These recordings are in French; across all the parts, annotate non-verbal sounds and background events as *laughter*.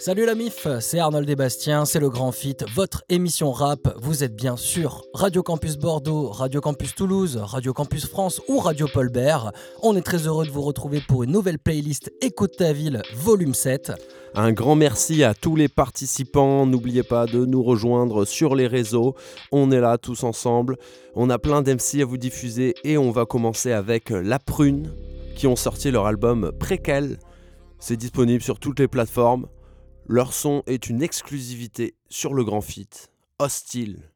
Salut la MIF, c'est Arnold et Bastien, c'est le Grand Fit, votre émission rap. Vous êtes bien sûr Radio Campus Bordeaux, Radio Campus Toulouse, Radio Campus France ou Radio Paul Bert. On est très heureux de vous retrouver pour une nouvelle playlist Écoute ta ville, volume 7. Un grand merci à tous les participants. N'oubliez pas de nous rejoindre sur les réseaux. On est là tous ensemble. On a plein d'MC à vous diffuser et on va commencer avec La Prune qui ont sorti leur album Préquel. C'est disponible sur toutes les plateformes. Leur son est une exclusivité sur le Grand Fit. Hostile.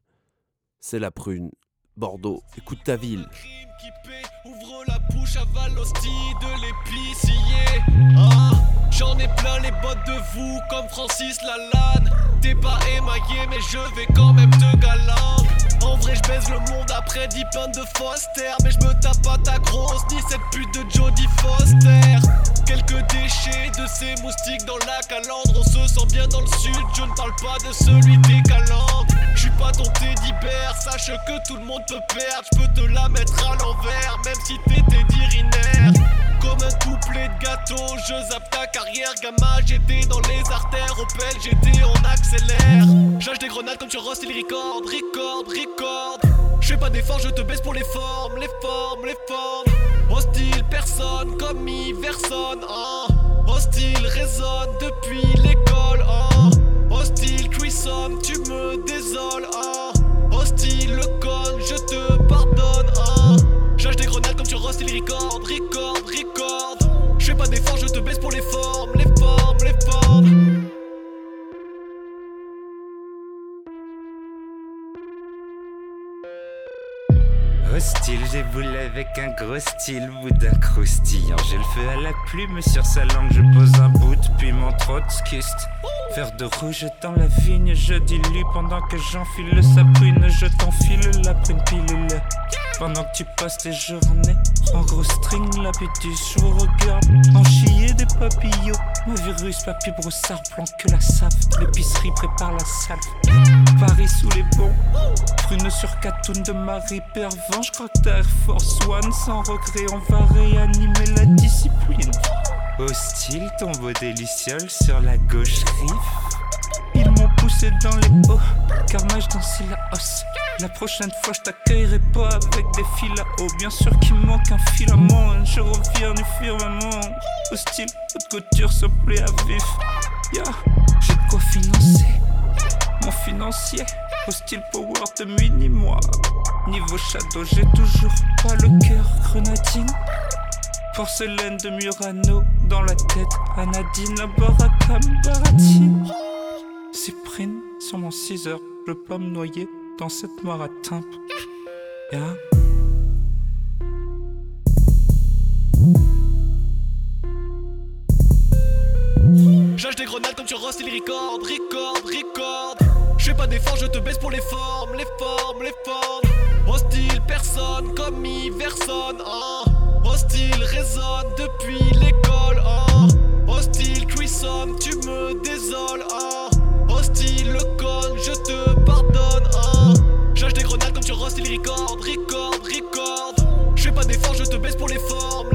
C'est La Prune. Bordeaux, écoute ta ville. ouvre la bouche, avale l'hostie de l'épicier. Ah, J'en ai plein les bottes de vous, comme Francis Lalanne. T'es pas émaillé, mais je vais quand même te galant. En vrai, je baise le monde après 10 pintes de Foster. Mais je me tape pas ta grosse, ni cette pute de Jodie Foster. Quelques déchets de ces moustiques dans la calandre. On se sent bien dans le sud, je ne parle pas de celui des calandres. Je suis pas ton teddy sache que tout le monde peut perdre. Je peux te la mettre à l'envers, même si t'étais d'irinaire. Comme un couplet de gâteau, je zappe ta carrière, gamin. J'étais dans les artères, Opel, j'étais en accélère. J'lâche des grenades comme sur Ross, il record, record, record. Je fais pas d'efforts, je te baisse pour les formes, les formes, les formes. Hostile, personne, comme Iverson, hein. Hostile résonne depuis style, boudin croustillant. J'ai le feu à la plume sur sa langue, je pose un bout puis mon trotskiste. Verre de rouge dans la vigne, je dilue pendant que j'enfile sa prune, je t'enfile la prune pilule. Pendant que tu passes tes journées en gros string, l'appétit, je vous regarde en chier des papillons. Mon virus, papy broussard, blanc que la save. L'épicerie prépare la salle. Paris sous les bons, prune sur Catoun de Marie Pervin. Je crois Air Force One sans regret, on va réanimer la discipline. Hostile, tombeau délicieux sur la gauche rive. Poussé dans les hauts, carnage dans la hausse. La prochaine fois, je t'accueillerai pas avec des fils à eau. Bien sûr qu'il manque un filament, je reviens du firmament. Hostile, haute couture se plaît à vif. Ya, j'ai de quoi financer mon financier. Hostile power de mini moi. Niveau shadow, j'ai toujours pas le cœur grenadine. Porcelaine de Murano dans la tête, Anadine, Barakam, Baratine. Cyprine sur mon 6 heures, je veux pas me noyer dans cette noire à timbre. Ya. J'lâche des grenades comme sur Ross, il record, record, record. Je fais pas d'efforts, je te baisse pour les formes, les formes, les formes. Hostile, personne comme Iverson, hein. Hostile résonne depuis l'école, hein. Hostile, cuisson, tu me désoles, hein. Hostile, le con, je te pardonne, hein. J'lâche des grenades comme sur Ross, il record, record, record. Je fais pas d'efforts, je te baisse pour les formes,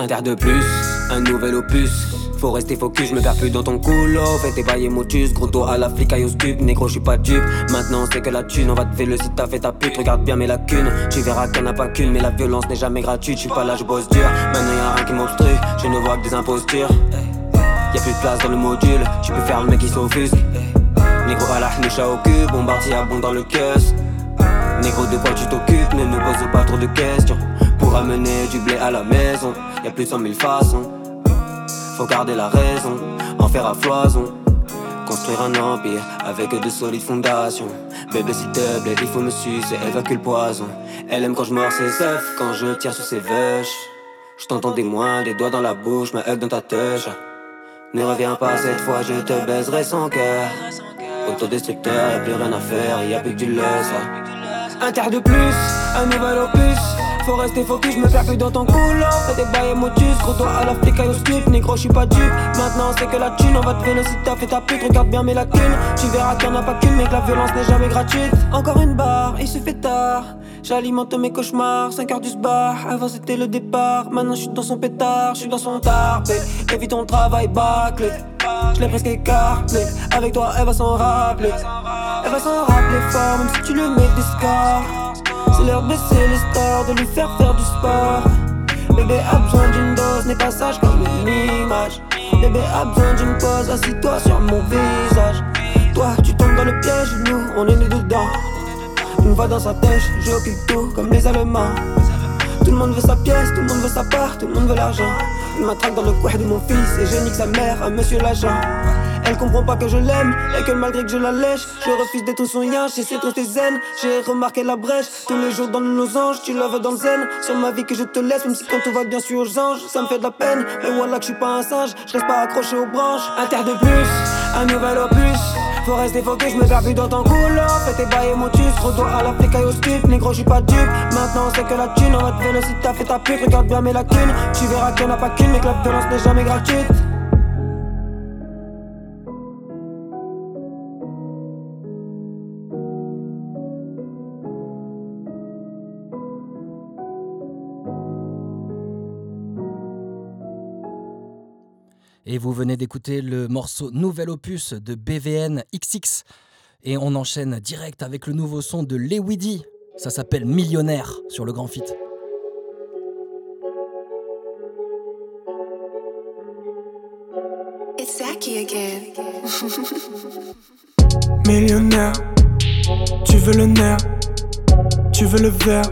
Un terre de plus, un nouvel opus. Faut rester focus, je me perds plus dans ton coulo. Fais tes bails motus, gros dos à la flic, aïe au stup. Négro, je suis pas dupe. Maintenant, c'est que la thune, on va te faire le si t'as fait ta pute. Regarde bien mes lacunes. Tu verras qu'il n'y en a pas qu'une, mais la violence n'est jamais gratuite. Je suis pas là, je bosse dur. Maintenant, y'a rien qui m'obstrue. Je ne vois que des impostures. Y'a plus de place dans le module. Tu peux faire le mec qui s'offusque. Négro à la hnoucha au cul, bombardier à bon dans le caisse. Négro de quoi tu t'occupes, ne me pose pas trop de questions. Pour amener du blé à la maison, y'a plus de mille façons. Faut garder la raison, en faire à foison. Construire un empire avec de solides fondations. Bébé, s'il te plaît, il faut me sucer, évacue le poison. Elle aime quand je mords ses œufs, quand je tire sur ses vaches. Je t'entends des moins, des doigts dans la bouche, ma hug dans ta touche. Ne reviens pas cette fois, je te baiserai sans cœur. Autodestructeur, y'a plus rien à faire, y'a plus que du. Un terre de plus, un nouvel opus. Faut rester focus, me perds plus dans ton couloir. Fais des bails motus, gros toi à l'Afrique au skip. Négro, je suis pas dupe. Maintenant c'est que la thune, on va te vélo si t'as fait ta pute. Regarde bien mes lacunes. Tu verras qu'il y en a pas qu'une, mais que la violence n'est jamais gratuite. Encore une barre, il se fait tard. J'alimente mes cauchemars, 5 heures du bar. Avant c'était le départ, maintenant je suis dans son pétard, je suis dans son tarpé. Évite ton travail bâclé. Je l'ai presque écarté. Avec toi, elle va s'en rappeler. Elle va s'en rappeler fort, si tu lui mets des. C'est l'heure de baisser de lui faire faire du sport. Bébé a besoin d'une dose, n'est pas sage comme une image. Bébé a besoin d'une pause, assis-toi sur mon visage. Toi, tu tombes dans le piège, nous, on est nés dedans. Une voix dans sa tête, j'occupe tout comme les Allemands. Tout le monde veut sa pièce, tout le monde veut sa part, tout le monde veut l'argent. Il m'attraque dans le coin de mon fils et je nique sa mère, à monsieur l'agent. Elle comprend pas que je l'aime et que malgré que je la lèche, je refuse d'être son lien, j'essaie de tes zen. J'ai remarqué la brèche, tous les jours dans nos anges, tu veux dans le zen. Sur ma vie que je te laisse, même si quand tout va bien sûr aux anges, ça me fait de la peine. Mais voilà que je suis pas un singe, je reste pas accroché aux branches. Un terre de plus, un nouvel opus. Faut rester focus, je me perds dans ton couleur. Fais tes bails et gros doigt à l'Afrique au stup. Négro, je suis pas dupe. Maintenant c'est que la thune, on va te vélo si t'as fait ta pute. Regarde bien mes lacunes, tu verras qu'il y en a pas qu'une, mais que la violence n'est jamais gratuite. Et vous venez d'écouter le morceau Nouvel Opus de BVN XX. Et on enchaîne direct avec le nouveau son de Lewidi. Ça s'appelle Millionnaire sur le Grand Fit. It's Zaki again. *laughs* Millionnaire, tu veux le nerf, tu veux le verre,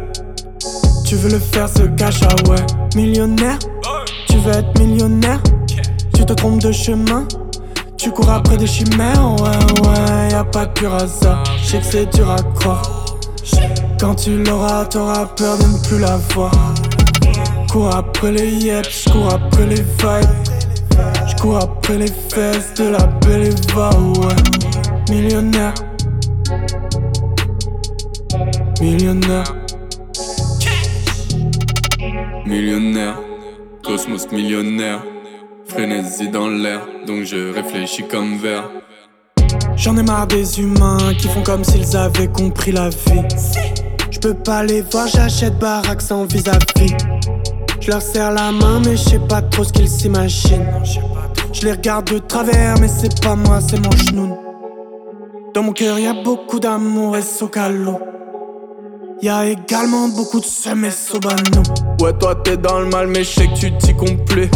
tu veux le faire ce cash ah ouais. Millionnaire, tu veux être millionnaire, tu te trompes de chemin, tu cours après des chimères, ouais ouais, y a pas de pur hasard, je sais que c'est dur à croire. Quand tu l'auras, t'auras peur de ne plus la voir. Cours après les yeps, cours après les vibes. J'cours après les fesses de la belle Eva, ouais. Millionnaire. Millionnaire. Millionnaire, cosmos millionnaire, frénésie dans l'air, donc je réfléchis comme vert. J'en ai marre des humains qui font comme s'ils avaient compris la vie. Je peux pas les voir, j'achète baraque sans vis-à-vis. Je leur serre la main, mais je sais pas trop ce qu'ils s'imaginent. Je les regarde de travers, mais c'est pas moi, c'est mon chenoun. Dans mon cœur, y a beaucoup d'amour et socalo. Y a également beaucoup de seum et sobano. Ouais, toi t'es dans le mal, mais je sais que tu t'y complais.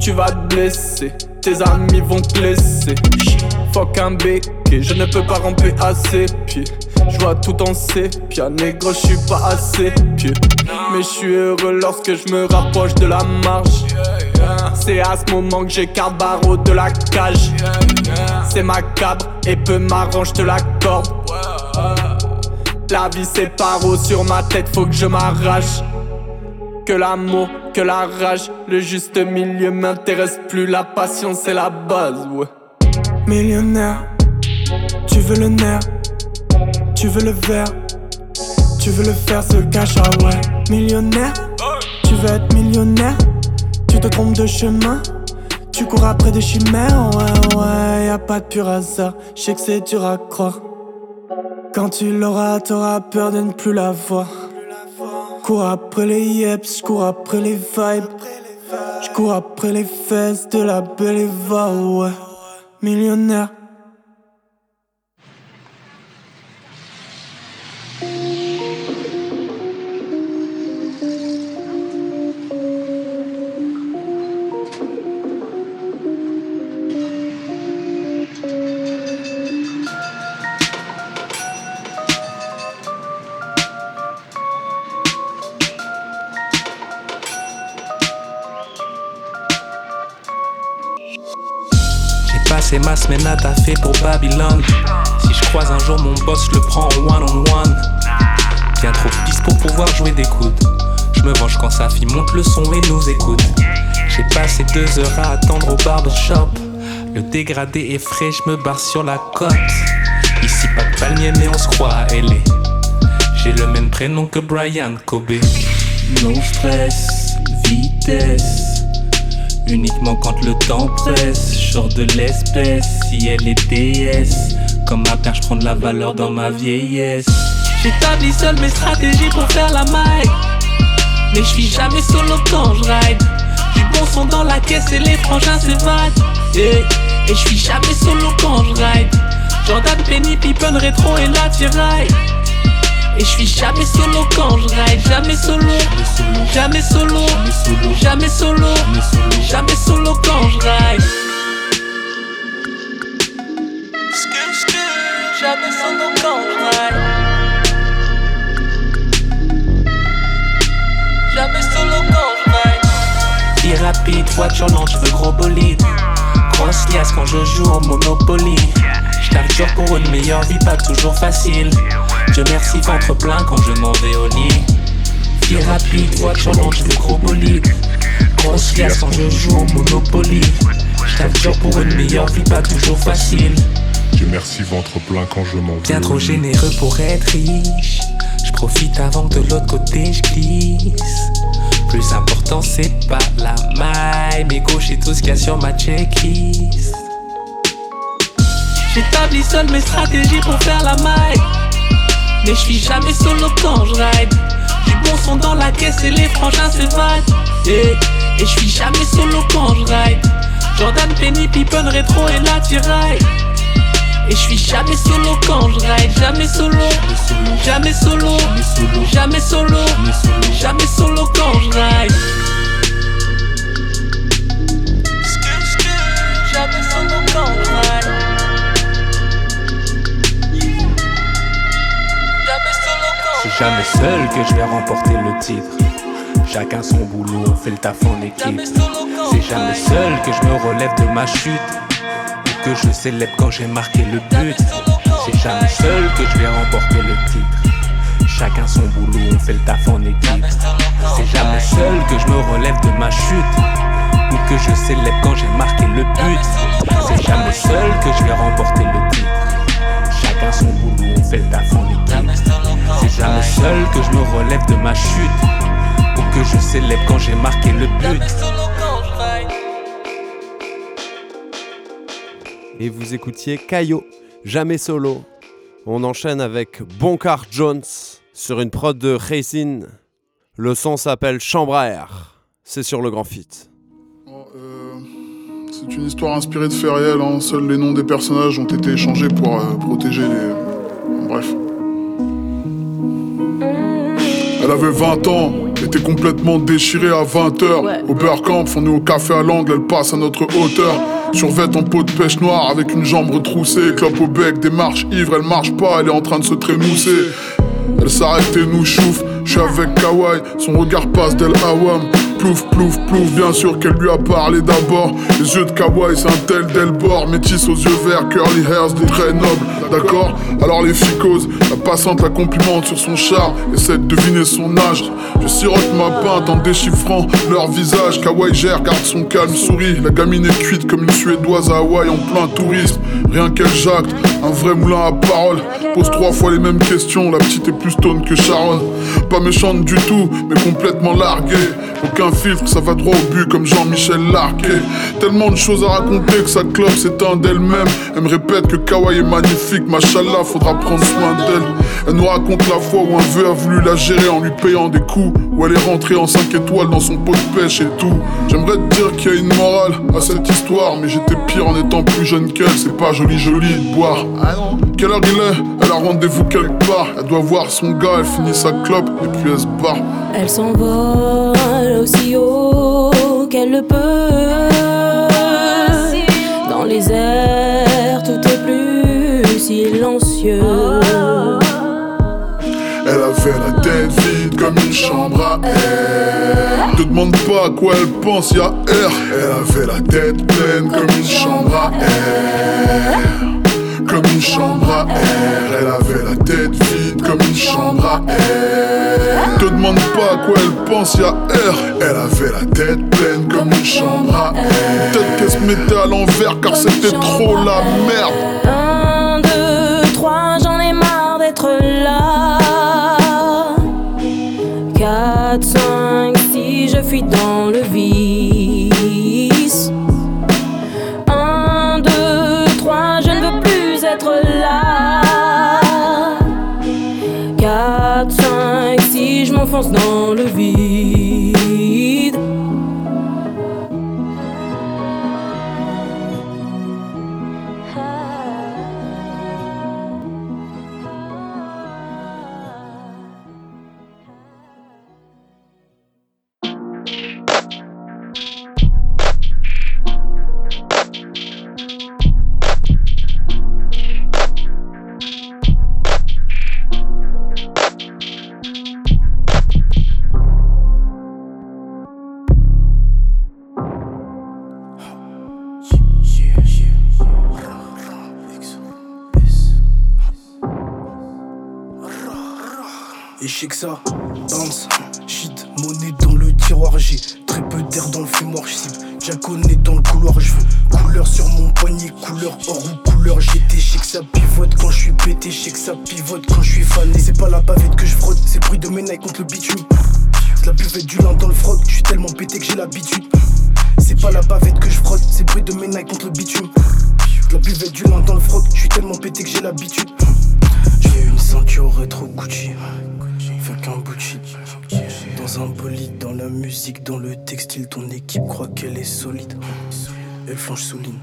Tu vas te blesser, tes amis vont te laisser. Fuck un béquet, je ne peux pas ramper assez pieds. Je vois tout en sépia, négro, je suis pas assez pied. Mais je suis heureux lorsque je me rapproche de la marge. C'est à ce moment que j'écarte barreau de la cage. C'est macabre et peu marrant, je te l'accorde. La vie c'est paro sur ma tête, faut que je m'arrache. Que l'amour, que la rage, le juste milieu m'intéresse plus. La passion c'est la base, ouais. Millionnaire, tu veux le nerf, tu veux le verre, tu veux le faire ce cash, ah ouais. Millionnaire, tu veux être millionnaire, tu te trompes de chemin, tu cours après des chimères, ouais, ouais, y a pas de pur hasard, je sais que c'est dur à croire. Quand tu l'auras, t'auras peur de ne plus la voir. Cours après les yeps, cours après les vibes. J'cours après les fesses de la belle Eva, ouais. Millionnaire. À taffer pour Babylone. Si je croise un jour mon boss, je le prends en one on one. Bien trop pisse pour pouvoir jouer des coudes. Je me venge quand sa fille monte le son et nous écoute. J'ai passé deux heures à attendre au barbershop. Le dégradé est frais, je me barre sur la côte. Ici pas de palmier mais on se croit à LA. J'ai le même prénom que Brian Kobe. No stress, vitesse. Uniquement quand le temps presse, genre de l'espèce. Si elle est déesse, comme ma père, je prends de la valeur dans ma vieillesse. J'établis seul mes stratégies pour faire la maille. Mais je suis jamais solo quand je ride. Du bon son dans la caisse et les frangins s'évadent. Et, et je suis jamais solo quand je ride. Jordan Penny, Pippen, rétro et la tiraille. Et je suis jamais solo quand je ride, jamais solo, jamais solo, jamais solo, jamais solo quand je ride. Rapide, voiture lente, je veux gros bolide. Grosse liasse quand je joue au Monopoly. Dur pour une meilleure vie, pas toujours facile. Dieu merci, ventre plein quand je m'en vais au lit. Vie rapide, voiture lente, je veux gros bolide. Grosse liasse quand je joue au Monopoly. Dur pour une meilleure vie, pas toujours facile. Dieu merci, ventre plein quand je m'en vais. Bien trop généreux pour être riche. Je profite avant que de l'autre côté je glisse. Plus important c'est pas la maille, mais gauche et tout ce qu'il y a sur ma checklist. J'établis seul mes stratégies pour faire la maille. Mais je suis jamais solo quand je ride. Du bon son dans la caisse et les frangins s'évadent. Et, et je suis jamais solo quand je ride. Jordan Penny, Pippen, rétro et la tiraille. Et je suis jamais solo quand je ride, jamais solo, jamais solo, jamais solo, jamais solo quand je ride. Jamais solo quand je ride. C'est jamais seul que je vais remporter le titre. Chacun son boulot, on fait le taf en équipe. C'est jamais seul que je me relève de ma chute. Que je célèbre quand j'ai marqué le but. C'est jamais seul que je vais remporter le titre. Chacun son boulot, on fait le taf en équipe. C'est jamais seul que je me relève de ma chute. Ou que je célèbre quand j'ai marqué le but. C'est jamais seul que je vais remporter le titre. Chacun son boulot, on fait le taf en équipe. C'est jamais seul que je me relève de ma chute. Ou que je célèbre quand j'ai marqué le but. Et vous écoutiez Caillot, jamais solo. On enchaîne avec Bonkar Jones sur une prod de Racing. Le son s'appelle Chambre à air. C'est sur le grand fit. C'est une histoire inspirée de faits réels. hein. Seuls les noms des personnages ont été échangés pour euh, protéger les. Bref. Elle avait 20 ans, était complètement déchirée à 20h. Au beurre camp, on est au café à l'angle, elle passe à notre hauteur. Survête en peau de pêche noire avec une jambe retroussée. Clope au bec, démarche ivre, elle marche pas, elle est en train de se trémousser. Elle s'arrête et nous chauffe. Je suis avec Kawaii, son regard passe d'El Awam. Plouf, plouf, plouf, bien sûr qu'elle lui a parlé d'abord. Les yeux de Kawaii, c'est un tel Delbord. Métis aux yeux verts, curly hairs, des traits nobles. D'accord Alors les filles causent. La passante la complimente sur son char. Essaie de deviner son âge. Je sirote ma pinte en déchiffrant leur visage. Kawaii gère, garde son calme, sourit. La gamine est cuite comme une suédoise à Hawaï en plein tourisme. Rien qu'elle jacte, un vrai moulin à parole. Pose trois fois les mêmes questions. La petite est plus stone que Sharon. Pas méchante du tout, mais complètement larguée. Aucun filtre, ça va droit au but comme Jean-Michel Larquet. Tellement de choses à raconter que sa clope s'éteint d'elle-même. Elle me répète que Kawaii est magnifique, machallah, faudra prendre soin d'elle. Elle nous raconte la fois où un vœu a voulu la gérer en lui payant des coups. Où elle est rentrée en 5 étoiles dans son pot de pêche et tout. J'aimerais te dire qu'il y a une morale à cette histoire, mais j'étais pire en étant plus jeune qu'elle. C'est pas joli, joli de boire. Quelle heure il est Elle a rendez-vous quelque part. Elle doit voir son gars, elle finit sa clope et puis elle se barre. Elle s'envole aussi haut qu'elle le peut. Dans les airs, tout est plus silencieux. Elle avait la tête vide comme une chambre à air. Te demande pas à quoi elle pense, y'a air. Elle avait la tête pleine comme une chambre à air. Comme une chambre à air. Elle avait la tête vide comme une chambre à air. Te demande pas à quoi elle pense, y'a air. Elle avait la tête pleine comme une chambre à air. Peut-être qu'elle se mettait à l'envers car c'était trop la merde. 4, 5, 6, je fuis dans le vice. 1, 2, 3, je ne veux plus être là. 4, 5, 6, je m'enfonce dans le vide. Dans le textile, ton équipe croit qu'elle est solide. Elle flanche souligne.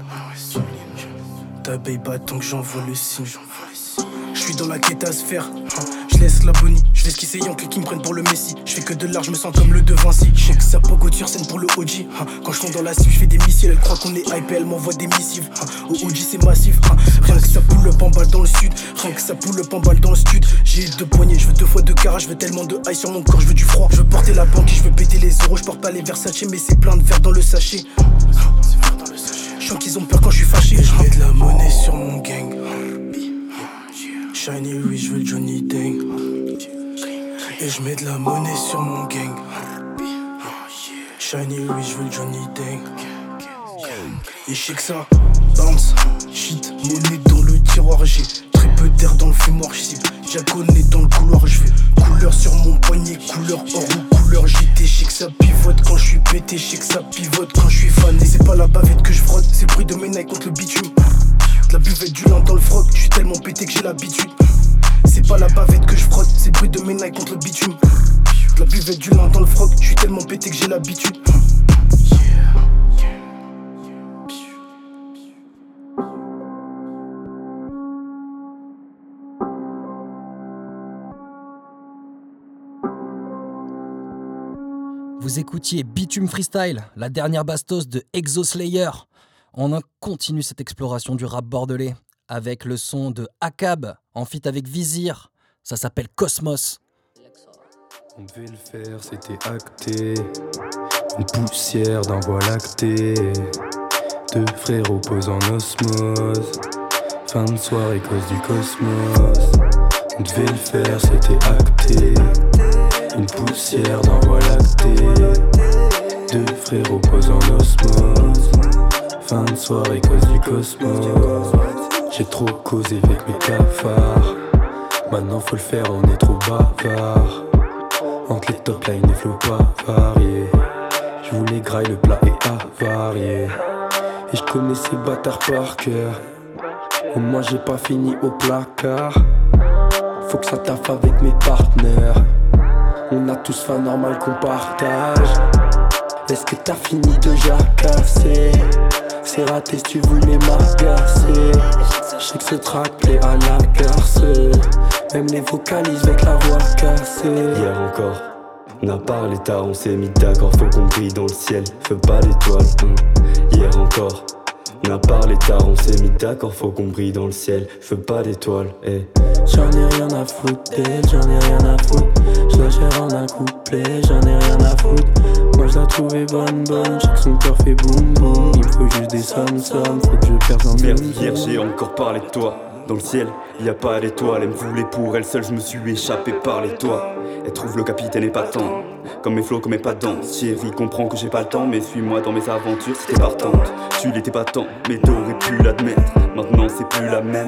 T'abeille pas tant que j'envoie le signe. Je suis dans la quête à se faire. Je laisse la bonnie, je qui c'est Yankee qui me prennent pour le Messi. Je fais que de l'art, je me sens comme le De Vinci. Je sais que ça pogote sur scène pour le OG. Quand je tombe dans la cible, je fais des missiles. Elle croit qu'on est hype, elle m'envoie des missives. Au OG, c'est massif. Rien que ça poule le pambal dans le sud. Rien que ça poule le pambal dans le stud. J'ai deux poignées, je veux deux fois de carrage. Je veux tellement de high sur mon corps, je veux du froid. Je veux porter la banque et je veux péter les euros. Je porte pas les Versace, mais c'est plein de verre dans le sachet. Je sens qu'ils ont peur quand je suis fâché. Je mets de la monnaie sur mon gang. Shiny, oui, je veux Johnny Dang. Et je mets de la monnaie sur mon gang. Shiny, oui, je veux Johnny Dang. Et je sais que ça bounce, shit, monnaie dans le tiroir. J'ai très peu d'air dans le fumoir, je cible. Jaconnet dans le couloir, je veux couleur sur mon poignet, couleur or ou couleur GT. Je que ça pivote quand je suis pété, je que ça pivote quand je suis fané. C'est pas la bavette que je frotte, c'est le bruit de mes Nike contre le bitume. La buvette du lin dans le froc, je suis tellement pété que j'ai l'habitude. C'est pas la bavette que je frotte, c'est le bruit de mes contre le bitume. La buvette du lin dans le froc, je suis tellement pété que j'ai l'habitude. Vous écoutiez Bitume Freestyle, la dernière bastos de Exoslayer. On continue cette exploration du rap bordelais avec le son de Akab en feat avec Vizir. Ça s'appelle Cosmos. On devait le faire, c'était acté. Une poussière d'un voie lacté. Deux frères opposent en osmose. Fin de soirée, cause du cosmos. On devait le faire, c'était acté. Une poussière d'un voie lacté. Deux frères opposent en osmose. Fin de soirée, cause du cosmos. J'ai trop causé avec mes cafards. Maintenant faut le faire, on est trop bavard. Entre les top lines et flots pas variés. Je voulais graille, le plat est avarié. Et je connais ces bâtards par cœur. Au moins j'ai pas fini au placard. Faut que ça taffe avec mes partenaires. On a tous faim normal qu'on partage. Est-ce que t'as fini de jacasser? C'est raté si tu voulais m'agacer. Je sais que ce track plaît à la garce. Même les vocalises avec la voix cassée. Hier encore, on a parlé tard, on s'est mis d'accord, faut qu'on brille dans le ciel. Fais pas l'étoile, hum. hier encore. N'a pas l'état, on s'est mis d'accord, faut qu'on brille dans le ciel. Je veux pas d'étoiles, eh. J'en ai rien à foutre d'elle, j'en ai rien à foutre. Je la en un couplet, j'en ai rien à foutre. Moi je la trouvais bonne, bonne, j'ai que son cœur fait boum boum. Il me faut juste des sommes, sommes, faut que je perde un Merde, hier j'ai encore parlé de toi. Dans le ciel, y a pas d'étoiles, elle me voulait pour elle seule, je me suis échappé par les toits. Elle trouve le capitaine épatant, comme mes flots, comme mes pas. Chérie, comprends que j'ai pas le temps, mais suis-moi dans mes aventures, c'était partante. Tu l'étais pas tant, mais t'aurais pu l'admettre. Maintenant c'est plus la même.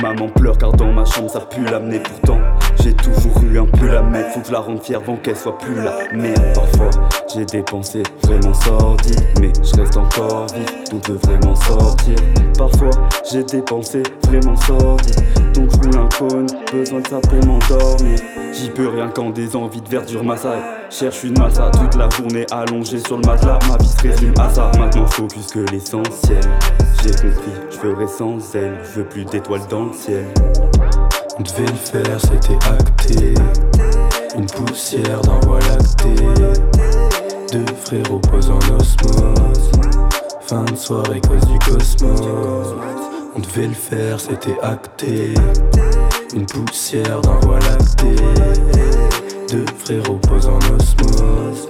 Maman pleure car dans ma chambre ça pue l'amener pourtant J'ai toujours eu un peu la mettre Faut que je la rende fière avant qu'elle soit plus là Merde. Parfois j'ai dépensé vraiment sordi Mais je reste encore vif donc je devrais m'en sortir. Parfois j'ai dépensé vraiment sordi Donc je roule un cône Besoin de ça pour m'endormir. J'y peux rien quand des envies de verdure m'assaillent. Cherche une massa toute la journée allongée sur le matelas. Ma vie se résume à ça Maintenant focus que l'essentiel. J'ai compris, je ferai sans elle Je veux plus d'étoiles dans le ciel devait le faire, c'était acté. Une poussière d'un voie lacté. Deux frères opposent en osmose. Fin de soirée cause du cosmos. On devait le faire, c'était acté. Une poussière d'un voie lacté. Deux frères opposent en osmose.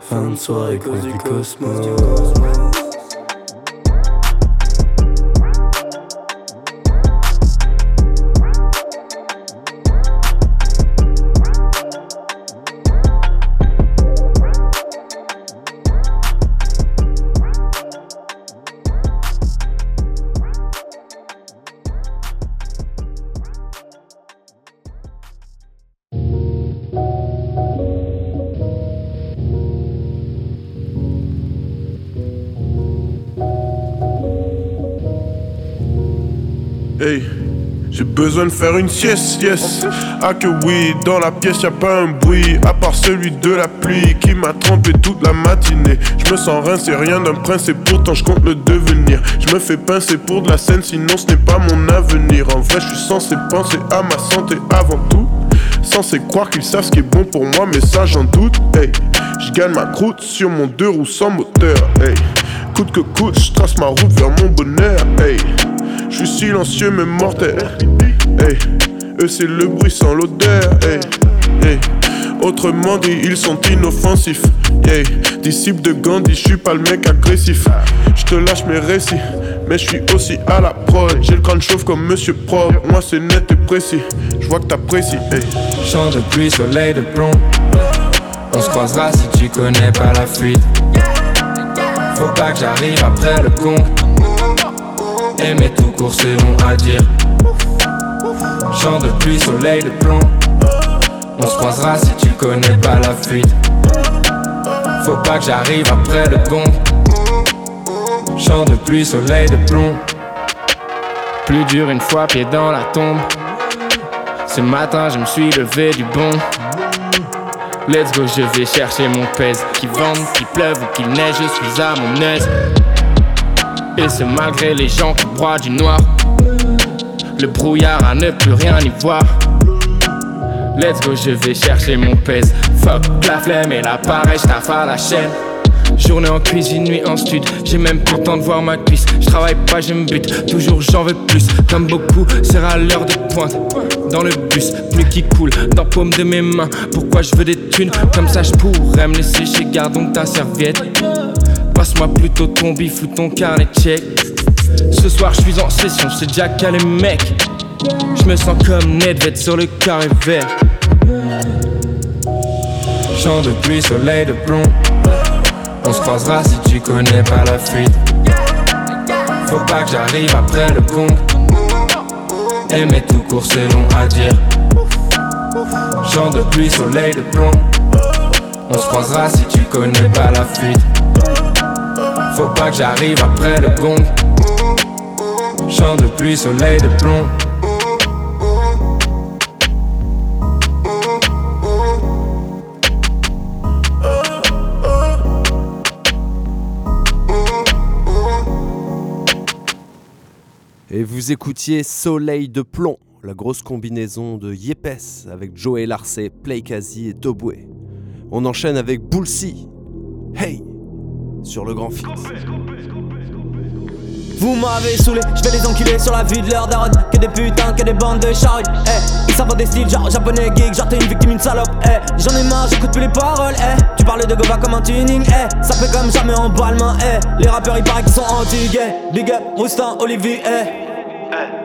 Fin de soirée, cause du cosmos. Faire une sieste, yes. Ah que oui, dans la pièce y a pas un bruit, à part celui de la pluie qui m'a trempé toute la matinée. Je me sens rincé, rien d'un prince et pourtant je compte le devenir. Je me fais pincer pour de la scène, sinon ce n'est pas mon avenir. En vrai, je suis censé penser à ma santé avant tout. Censé croire qu'ils savent ce qui est bon pour moi, mais ça j'en doute. Hey, je gagne ma croûte sur mon deux roues sans moteur. Hey, coûte que coûte, je trace ma route vers mon bonheur. Hey. Je suis silencieux mais mortel. Eux c'est le bruit sans l'odeur. Autrement dit, ils sont inoffensifs. Hey, disciple de Gandhi, je suis pas le mec agressif. Je te lâche mes récits, mais je suis aussi à la prod. J'ai le crâne chauffe comme Monsieur Propre. Moi c'est net et précis. Je vois que t'apprécies. Hey. Chant de pluie, soleil de plomb. On se croisera si tu connais pas la fuite. Faut pas que j'arrive après le con. Aimer tout court c'est long à dire Chant de pluie, soleil de plomb. On se croisera si tu connais pas la fuite. Faut pas que j'arrive après le gong. Chant de pluie, soleil de plomb. Plus dur une fois, pied dans la tombe. Ce matin je me suis levé du bon. Let's go, je vais chercher mon pèse. Qu'il vente, qu'il pleuve ou qu'il neige, je suis à mon aise. Et c'est malgré les gens qui broient du noir. Le brouillard à ne plus rien y voir. Let's go, je vais chercher mon pèse. Fuck la flemme et l'appareil, j'taffe à la chaîne. Journée en cuisine, nuit en stud. J'ai même plus le temps de voir ma cuisse. Je travaille pas, je me bute. Toujours j'en veux plus. Comme beaucoup, c'est à l'heure de pointe. Dans le bus, plus qui coule dans paume de mes mains. Pourquoi je veux des thunes? Comme ça, je pourrais me laisser chez garde donc ta serviette. Passe-moi plutôt ton bif ou ton carnet check. Ce soir, je suis en session, c'est déjà calé, mec. Je me sens comme Nedved sur le carré vert. Chant de pluie, soleil de plomb. On se croisera si tu connais pas la fuite. Faut pas que j'arrive après le con. Aimer tout court, c'est long à dire. Chant de pluie, soleil de plomb. On se croisera si tu connais pas la fuite. Faut pas que j'arrive après le gong. Chant de pluie, soleil de plomb. Et vous écoutiez Soleil de plomb, la grosse combinaison de Yepes avec Joey Larcé, Playkazi et Tobwe. On enchaîne avec Boulsi. Hey sur le grand fit. Vous m'avez saoulé, je vais les enculer sur la vue de leur daronne. Que des putains, que des bandes de charrues. Eh, ils savent des styles, genre japonais geek, genre t'es une victime, une salope. Eh, j'en ai marre, j'écoute plus les paroles. Eh, tu parles de Gova comme un tuning. Eh, ça fait comme jamais en balmain. Eh, les rappeurs ils paraît qu'ils sont anti-gay. Big up, Roustan, Olivier. Eh.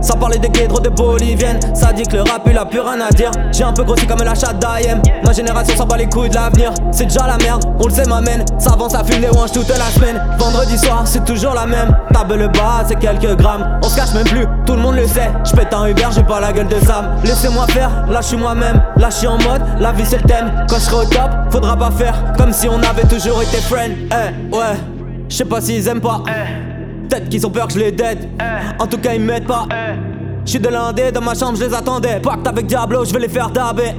Sans parler des guédres de bolivienne Ça dit que le rap il a plus rien à dire. J'ai un peu grossi comme la chatte Ma génération s'en bat les couilles de l'avenir. C'est déjà la merde, on le sait m'amène Ça avance à fumer des wanges toute la semaine. Vendredi soir c'est toujours la même. Table le bas c'est quelques grammes. On se cache même plus, tout le monde le sait. J'pète un Uber, j'ai pas la gueule de Sam. Laissez-moi faire, là je suis moi-même. Là je suis en mode, la vie c'est le thème. Quand je serai au top, faudra pas faire Comme si on avait toujours été friends. Eh ouais, je sais pas s'ils aiment pas Peut-être qu'ils ont peur que je les dead. En tout cas, ils m'aident pas. Je suis de l'indé, dans ma chambre, je les attendais. Pacte avec Diablo, je vais les faire daber.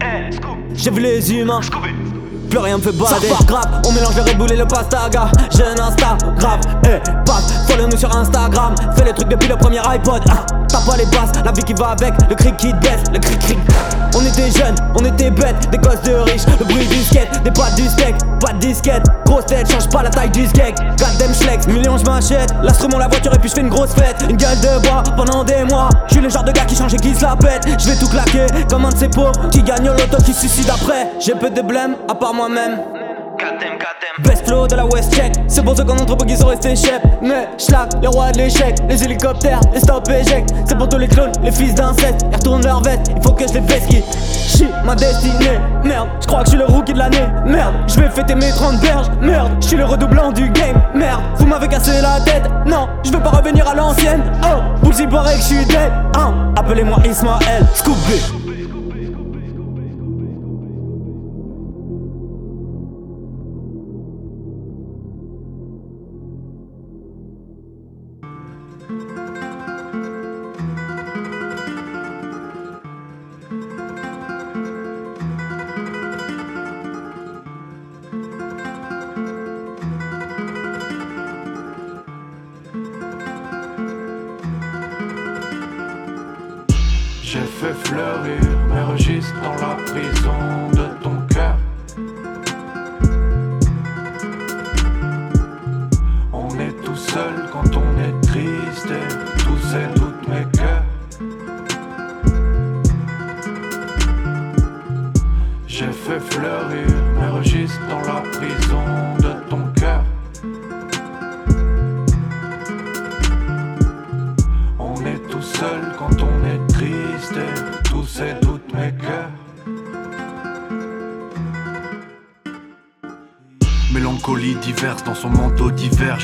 J'ai vu les humains. Plus rien me fait bader. Ça grave, on mélange le Red Bull et le pastaga. J'ai un Insta, grave, eh, paf, follow-nous sur Instagram. Fais les trucs depuis le premier iPod. Ah, t'as pas les basses, la vie qui va avec, le cri qui baisse, le cri cri. On était jeunes, on était bêtes, des gosses de riches, le bruit du skate, des pattes du steak, pas de disquette, grosse tête, change pas la taille du skate, goddamn flex, millions je m'achète, l'instrument, la voiture et puis je fais une grosse fête, une gueule de bois pendant des mois, je suis le genre de gars qui change et qui se la pète, je vais tout claquer comme un de ces pauvres qui gagne au loto qui suicide après, j'ai peu de blême à part moi-même. Best flow de la West Check. C'est pour ceux qu'on entrepôt qui sont restés chefs. Mais schlag, les rois de l'échec. Les hélicoptères, les stop éjects C'est pour tous les clones, les fils d'inceste. Ils retournent leur veste, il faut que je les baisse qui ma destinée. Merde, je crois que je suis le rookie de l'année. Merde, je vais fêter mes 30 berges. Merde, je suis le redoublant du game. Merde, vous m'avez cassé la tête. Non, je veux pas revenir à l'ancienne. Oh, Bullseye paraît que je suis dead. Hein. Appelez-moi Ismaël, Scoop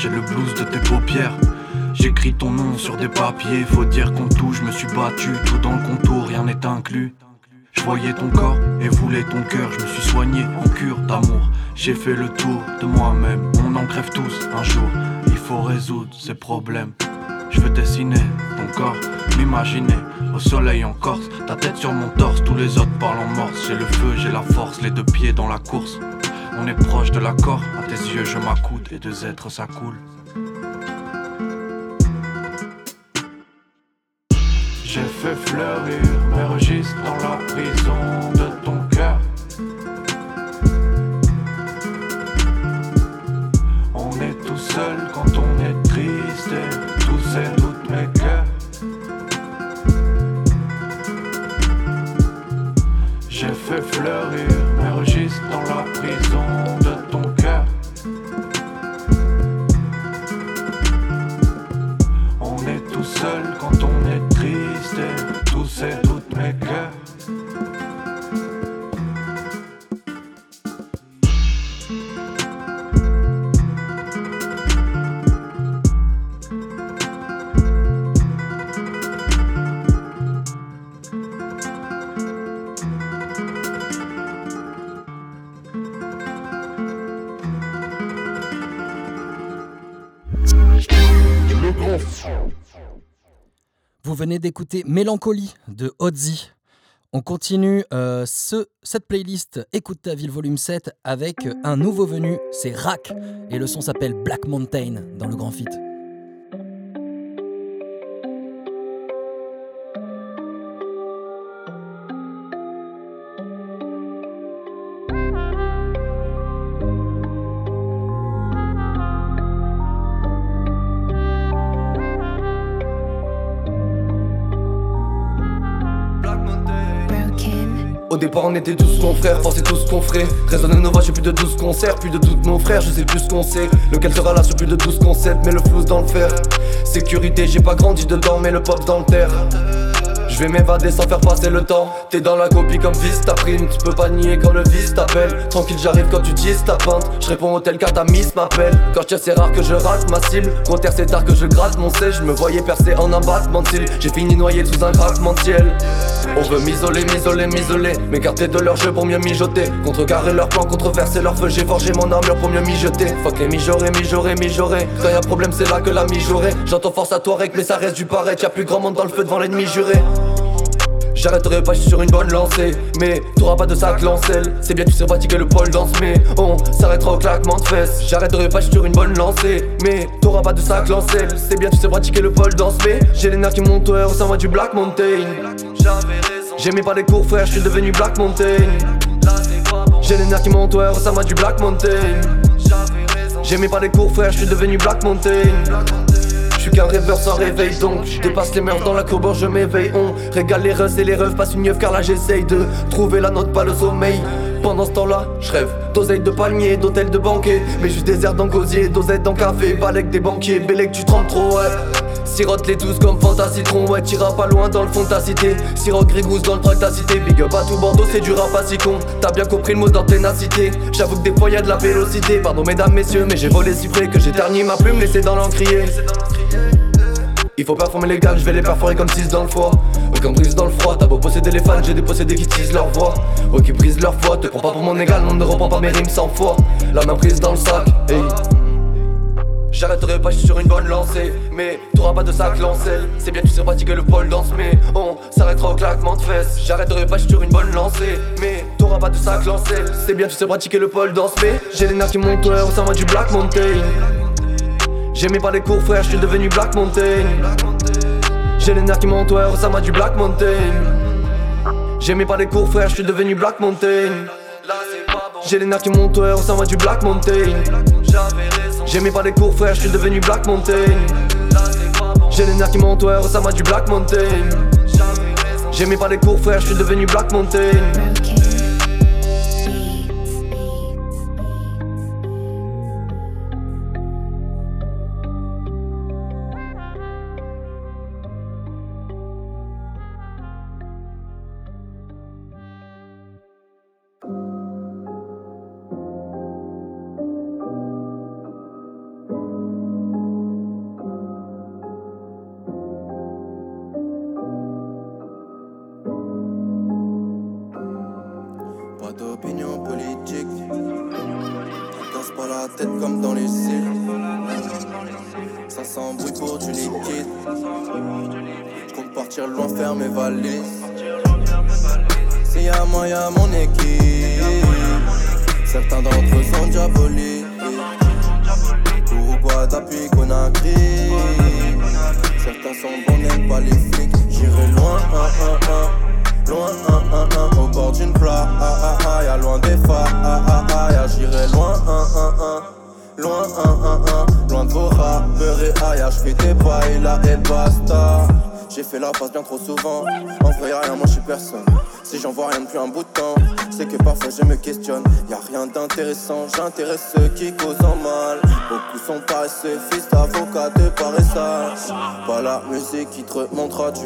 le blues de tes paupières. J'écris ton nom sur des papiers, faut dire qu'on touche, je me suis battu, tout dans le contour, rien n'est inclus. Je voyais ton corps et voulais ton cœur, je me suis soigné en cure d'amour. J'ai fait le tour de moi-même, on en crève tous un jour. Il faut résoudre ces problèmes. Je veux dessiner ton corps, m'imaginer au soleil en Corse, ta tête sur mon torse, tous les autres parlent en morse. J'ai le feu, j'ai la force, les deux pieds dans la course. On est proche de l'accord, à tes yeux je m'accoute et deux êtres ça coule. J'ai fait fleurir mes registres dans la prison de d'écouter Mélancolie de Ozzy. On continue euh, ce, cette playlist Écoute ta ville volume 7 avec un nouveau venu, c'est Rack. Et le son s'appelle Black Mountain dans le Grand Fit. Au départ on était tous confrères, pensez tous qu'on ferait. Résonner nos voix, j'ai plus de 12 concerts, plus de tous nos frères, je sais plus ce qu'on sait. Lequel sera là sur plus de 12 concepts, mais le flou dans le fer. Sécurité, j'ai pas grandi dedans, mais le pop dans le terre je vais m'évader sans faire passer le temps. T'es dans la copie comme Vista Prime. Tu peux pas nier quand le vice t'appelle. Tranquille, j'arrive quand tu dises ta peinte. Je réponds au tel car ta miss m'appelle. Quand je c'est rare que je rate ma cible. Contre c'est tard que je gratte mon sel. Je me voyais percer en un battement de J'ai fini noyé sous un craquement de ciel. On veut m'isoler, m'isoler, m'isoler. M'écarter de leur jeu pour mieux mijoter. Contrecarrer leur plan, contreverser leur feu. J'ai forgé mon armure pour mieux mijoter. Fuck les mijorer, mijorer, mijorer. Quand y'a problème, c'est là que la mijorer. J'entends force à toi, mais ça reste du pareil. Y'a plus grand monde dans le feu devant l'ennemi juré. J'arrêterai pas, je suis sur une bonne lancée. Mais t'auras pas de sac lancel. C'est bien, tu sais fatiguer le pôle danse, mais on s'arrêtera au claquement de fesses. J'arrêterai pas, je suis sur une bonne lancée. Mais t'auras pas de sac lancel. C'est bien, tu sais pratiquer le pôle danse, mais j'ai les nerfs qui montent, ouais, ça va du Black Mountain. J'aimais pas les cours, frère, je suis devenu Black Mountain. J'ai les nerfs qui montent, ouais, ça va du Black Mountain. J'aimais pas les cours, frère, je suis devenu Black Mountain suis qu'un rêveur sans réveil donc Je dépasse les mers dans la courbe, je m'éveille On régale les rêves et les rêves, passe une neuf car là j'essaye de trouver la note, pas le sommeil. Pendant ce temps-là, je rêve d'oseille de palmier, d'hôtel de banquet Mais juste airs dans gosier, d'oseille dans café Balek des banquiers, Bélec tu trembles trop ouais. Sirote les tous comme Fanta Citron Ouais t'iras pas loin dans le fond de ta cité. Sirote Grégousse dans le track ta cité. Big up à tout Bordeaux c'est du rap à si con T'as bien compris le mot dans ténacité J'avoue que des fois y'a de la vélocité. Pardon mesdames messieurs mais j'ai volé si près Que j'ai terni ma plume laissé dans l'encrier il faut performer les gars, je vais les perforer comme 6 dans le foie. Aucun brise dans le froid, t'as beau posséder les fans, j'ai des possédés qui tisent leur voix. Ouais, qui brisent leur foi, te prends pas pour mon égal, on ne reprend pas mes rimes sans foi. La main prise dans le sac, hey. J'arrêterai pas, je suis sur une bonne lancée. Mais t'auras pas de sac lancé. C'est bien, tu sais pratiquer le pôle danse, mais on s'arrêtera au claquement de fesses. J'arrêterai pas, je suis sur une bonne lancée. Mais t'auras pas de sac lancé. C'est bien, tu sais pratiquer le pôle danse, mais j'ai les nerfs qui montent, ouais, ça va du Black Mountain. J'aimais pas les cours frère, je suis devenu Black Mountain. J'ai les nerfs qui montent, ouais, ça du Black Mountain. J'aimais pas les cours frère, je suis devenu Black Mountain. J'ai les nerfs qui ouais, ça du Black Mountain. J'aimais pas les cours frère, je suis devenu Black Mountain. J'ai les nerfs qui montent, ouais, ça du Black Mountain. J'aimais pas les cours frère, je suis devenu Black Mountain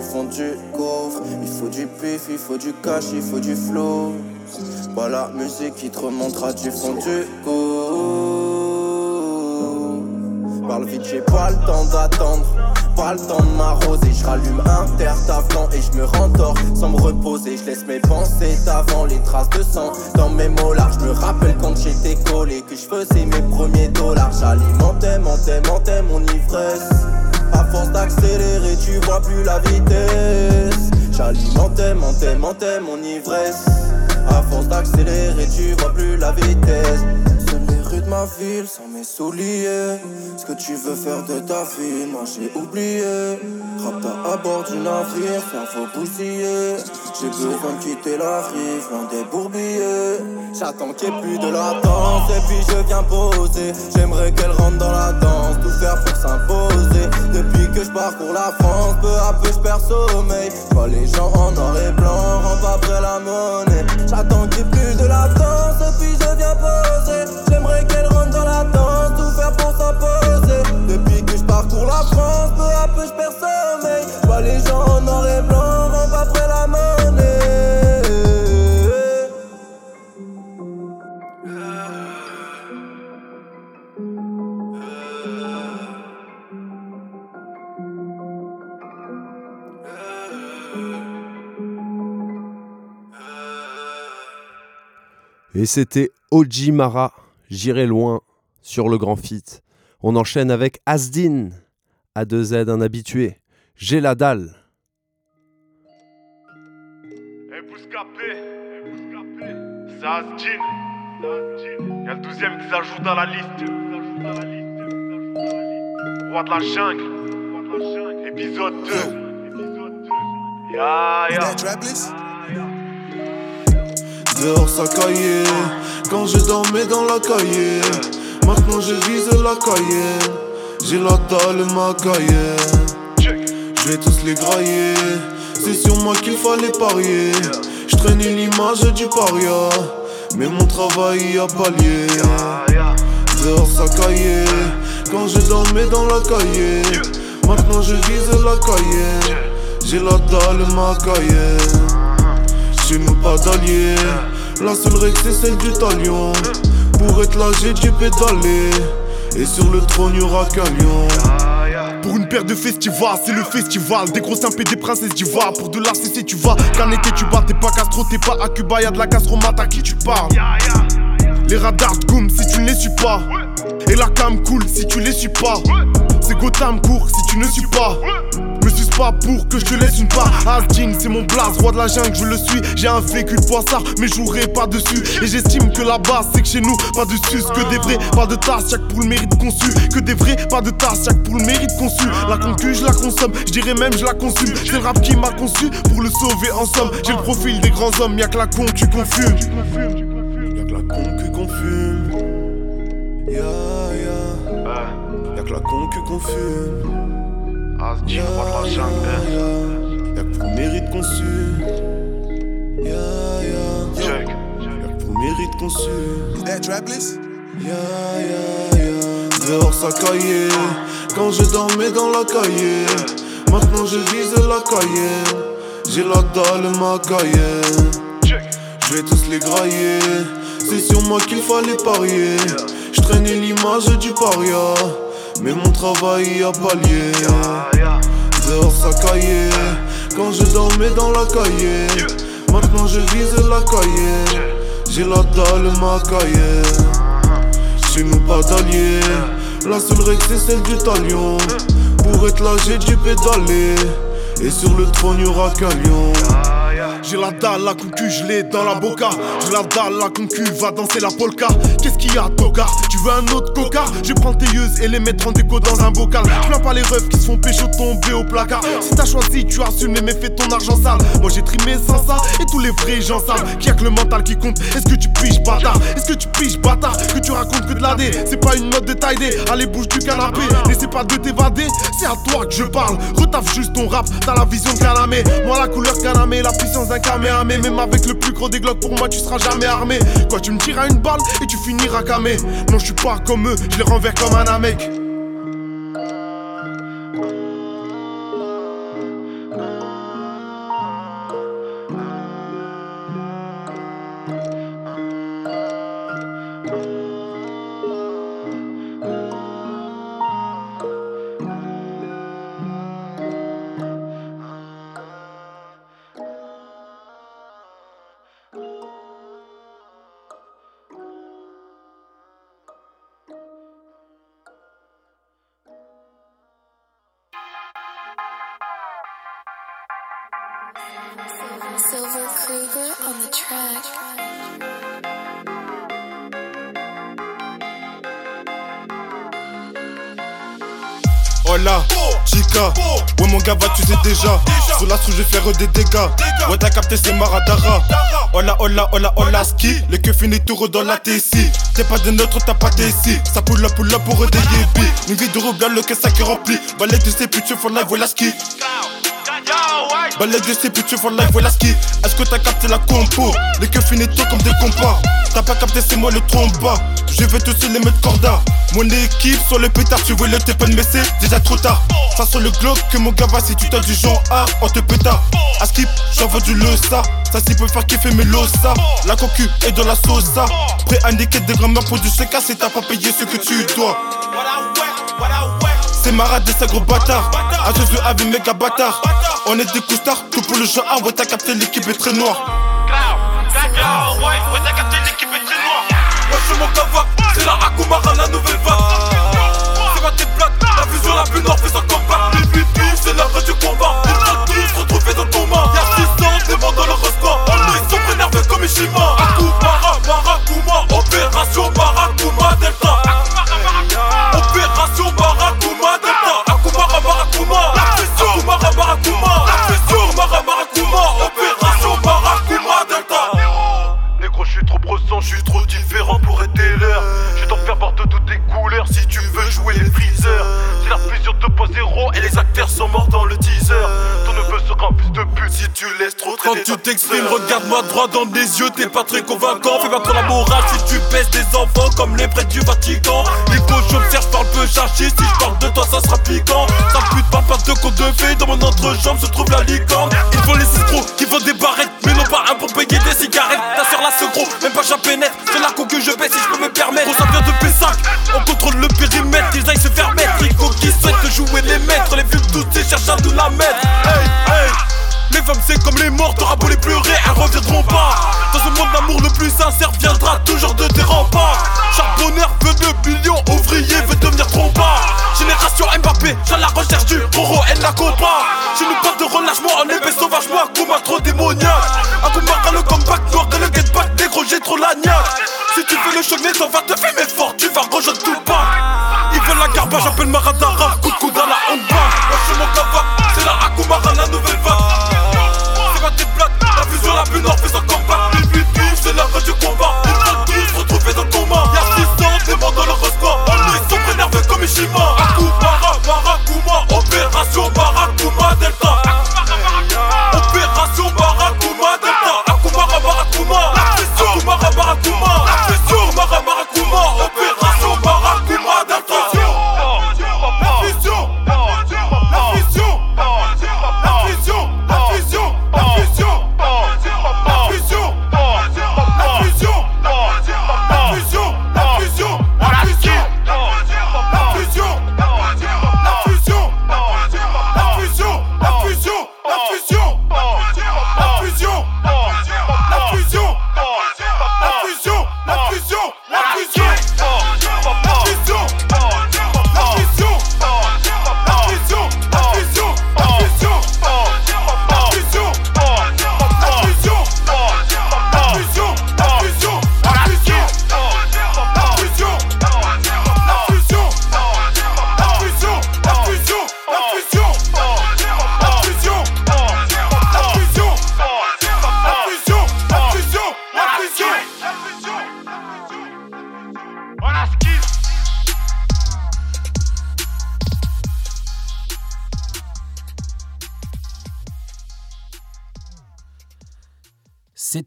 du fond du coffre. Il faut du pif, il faut du cash, il faut du flow. Pas la musique qui te remontera du fond du coffre. Parle vite, j'ai pas le temps d'attendre pas le temps de m'arroser, je rallume un terre et je me rendors sans me reposer. Je laisse mes pensées d'avant les traces de sang dans mes molars. Je me rappelle quand j'étais collé que je faisais mes premiers dollars. J'alimentais, mentais, mentais mon ivresse. À force d'accélérer, tu vois plus la vitesse. J'alimentais, mentais, mentais mon ivresse. À force d'accélérer, tu vois plus la vitesse. Ma ville sans mes souliers. Ce que tu veux faire de ta vie, moi j'ai oublié. Rapta à bord du navire, faire faux bousiller. J'ai besoin de quitter la rive, loin des bourbiers. J'attends qu'il n'y ait plus de latence et puis je viens poser. J'aimerais qu'elle rentre dans la danse, tout faire pour s'imposer. Depuis que je parcours la France, peu à peu je perds sommeil. Vois les gens en noir et blanc, rentre après la monnaie. J'attends qu'il n'y ait plus de latence et puis je J'aimerais qu'elle rentre dans la danse, tout faire pour s'imposer. Depuis que je parcours la France, peu à peu je perds sommeil. Vois les gens en noir et blanc, rentre après la monnaie. Et c'était Ojimara, J'irai loin, sur le grand fit. On enchaîne avec Asdin, A2Z, un habitué. J'ai la dalle. Eh Bouscapé, c'est Asjin. Y'a le douzième qui s'ajoute à la liste. Roi de la jungle, épisode 2. Ya ya. Dehors ça caillait. Quand je dormais dans la cahier Maintenant je vise la cayenne. J'ai la dalle ma cayenne. Je vais tous les grailler. C'est sur moi qu'il fallait parier. Je traînais l'image du paria Mais mon travail a pallié. Dehors ça caillait. Quand je dormais dans la cahier Maintenant je vise la cayenne. J'ai la dalle ma cayenne chez nous pas d'alliés. La seule règle c'est celle du talion. Pour être là j'ai dû pédaler. Et sur le trône y'aura qu'un lion. Pour une paire de festivals, c'est le festival. Des gros simples et des princesses divas. Pour de la CC, tu vas. Caneté, tu bats. T'es pas Castro, t'es pas à Cuba. Y'a de la castromate à qui tu parles. Les radars goum si tu ne les suis pas. Et la cam cool si tu les suis pas. C'est Gotham court si tu ne suis pas. Pour que je te laisse une part. Asdin, c'est mon blaze, roi de la jungle, je le suis. J'ai un véhicule poissard, mais jouerai pas dessus. Et j'estime que la base, c'est que chez nous, pas de sus, que des vrais, pas de tasse, chaque pour le mérite conçu. Que des vrais, pas de tasse, chaque pour le mérite conçu. La concu, je la consomme, je dirais même je la consume. C'est le rap qui m'a conçu pour le sauver en somme. J'ai le profil des grands hommes, y'a que la concu qu'on fume. Y'a que la concu qu'on fume. Ya ya. Y'a que la concu qu'on fume. Asdin, roi de la jungle. Y'a que pour mérite qu'on sue. Ya ya. Check. Y'a que pour mérite qu'on. That trapless? Ya ya ya. Dehors ça caillait. Quand je dormais dans la cahier. Maintenant je vise la cayenne. J'ai la dalle ma cayenne. Je vais tous les grailler. C'est sur moi qu'il fallait parier. Je traînais l'image du paria. Mais mon travail a pallié. Dehors ça caillait. Quand je dormais dans la cahier. Maintenant je vise la cayenne. J'ai la dalle ma cayenne. Chez nous pas. La seule règle c'est celle du talion. Pour être là j'ai dû pédaler. Et sur le trône y'aura qu'un lion. J'ai la dalle, la concu, je l'ai dans la boca. J'ai la dalle, la concu, va danser la polka. Qu'est-ce qu'il y a, Toka? Tu veux un autre coca? Je prends tes yeux et les mettre en déco dans un bocal. Je pas les refs qui se font pécho tomber au placard. Si t'as choisi, tu assumes, mais fais ton argent sale. Moi j'ai trimé sans ça et tous les vrais gens savent qu'il y a que le mental qui compte. Est-ce que tu piges, bâtard? Est-ce que tu piges, bâtard? Que tu racontes que de la D C'est pas une note de taille D. Allez, bouge du canapé. N'essaie pas de t'évader, c'est à toi que je parle. Retaffe juste ton rap, t'as la vision de. Moi la couleur Kaname, la puissance d'un Même avec le plus gros des glocks, pour moi tu seras jamais armé. Quoi, tu me tireras une balle et tu finiras camé. Non, je suis pas comme eux, je les renverse comme un mec. Hola, Chica, ouais mon gars, va tu sais déjà. Sous la je vais faire des dégâts. Ouais, t'as capté, c'est Maradara. Hola, hola, hola, hola, ski. Les queues finissent tout dans la ici. T'es pas de neutre, t'as pas ici. Ça poule up, poule up pour des. Une vie de rouble, le caisse qui est rempli. Balai de ces putes, for life, voilà ski. Balai de ces putes, for life, voilà ski. Est-ce que t'as capté la compo? Les queues finissent tout comme des compas. T'as pas capté, c'est moi le tromba. Je vais tous les mettre corda. Mon équipe sur le pétard, tu veux le pas mais c'est déjà trop tard. Ça sur le globe que mon gars va si tu t'as du genre A, on te pétard. À skip, j'envoie du le ça. Ça s'y peut faire kiffer mes ça. La cocu est dans la sauce. Prêt à niquer des grand-mères pour du CK si t'as pas payé ce que tu dois. C'est marade des gros bâtards. À Jésus avec méga bâtard. On est des coustards, tout pour le jeu Ah ouais t'as capté l'équipe est très noire. Ouais, t'as capté l'équipe est très noire. Moi je mon cava, c'est la Akumara, la nouvelle vague. C'est ma tête plate, la fusion la plus nord fait son combat. Les puis c'est l'heure du combat. Ils sont tous retrouvés dans ton main. Y'a 600 démons dans leur sport. Oh ils sont énervés comme Ishima. Akumara, Marakuma, opération Marakuma Delta. Opération Marakuma Marakuma. Akumara, Marakuma. Opération Marakuma Delta. Négro, je suis trop brossant, je suis trop différent pour être toutes tes couleurs si tu veux jouer les freezers. C'est la fusion 2.0 et les acteurs sont morts dans le teaser. Ton neveu sera un fils de pute si tu laisses trop Quand tu t'exprimes, sœur. regarde-moi droit dans les yeux, t'es pas très convaincant. Fais pas trop la morale si tu baisses des enfants comme les prêtres du Vatican. J'observe, je parle peu chargé. Si je parle de toi, ça sera piquant. Ça pute, parle pas de conte de fées. Dans mon entrejambe se trouve la licorne. Ils font les escrocs qui vendent des barrettes, mais non pas un pour payer des cigarettes. Ta soeur là, ce gros, même pas j'en pénètre. C'est la con que je baisse si je peux me permettre. Vient de cherchent à la mettre. Hey, hey. Les femmes c'est comme les morts, t'auras beau les pleurer, elles reviendront pas. Dans ce monde l'amour le plus sincère viendra toujours de tes remparts. Charbonneur veut de millions, ouvrier veut devenir trompard Génération Mbappé, j'ai la recherche du Oro, elle la combat J'ai nous pas de relâchement en épée sauvage, moi Kuma trop démoniaque. Akuma le comeback, noir que le get back, négro j'ai trop la Si tu fais le choc, on va te filmer fort, tu vas rejoindre tout pack. Ils veulent la garba, j'appelle Maradara, coup de coude dans la nouvelle vague. C'est ma tête plate, la fusion la plus fait son combat c'est du combat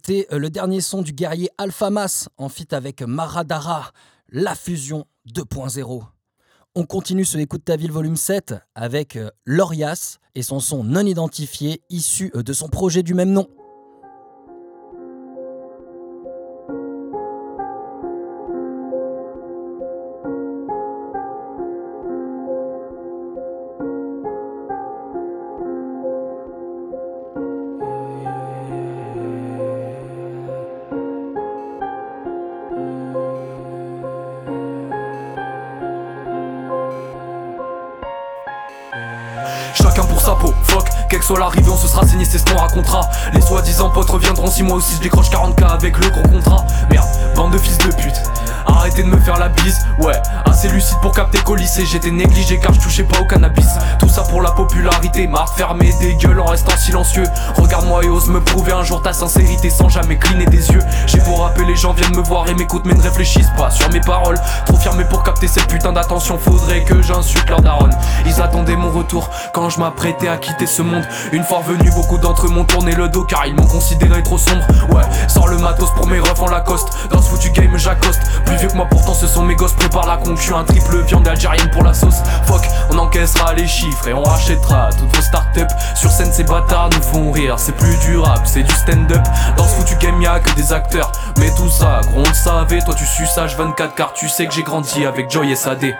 C'était euh, le dernier son du guerrier Alphamas en feat avec Maradara, la fusion 2.0. On continue ce Écoute ta ville volume 7 avec euh, Lorias et son son non identifié issu euh, de son projet du même nom. Soit l'arrivée, on se sera saigné, c'est ce qu'on racontera. Les soi-disant potes reviendront si moi aussi je décroche 40k avec le gros contrat. Merde, bande de fils de pute. Arrêtez de me faire la bise, ouais, assez lucide pour capter qu'au lycée j'étais négligé car je touchais pas au cannabis. Tout ça pour la popularité, de fermer des gueules en restant silencieux. Regarde-moi et ose me prouver un jour ta sincérité sans jamais cligner des yeux. J'ai beau rappeler, les gens viennent me voir et m'écoutent mais ne réfléchissent pas sur mes paroles. Trop fermé pour capter cette putain d'attention, faudrait que j'insulte leur daronne. Ils attendaient mon retour quand je m'apprêtais à quitter ce monde. Une fois revenu, beaucoup d'entre eux m'ont tourné le dos car ils m'ont considéré trop sombre. Ouais, sors le matos pour mes refs en Lacoste. Ce foutu game, j'accoste. Plus vieux que moi, pourtant ce sont mes gosses. Prépare la concu, un triple viande algérienne pour la sauce. Fuck, on encaissera les chiffres et on rachètera toutes vos startups. Sur scène, ces bâtards nous font rire. C'est plus du rap, c'est du stand-up. Dans ce foutu game, y'a que des acteurs. Mais tout ça, gros, on le savait. Toi, tu suces H24 car tu sais que j'ai grandi avec Joy et Sadé.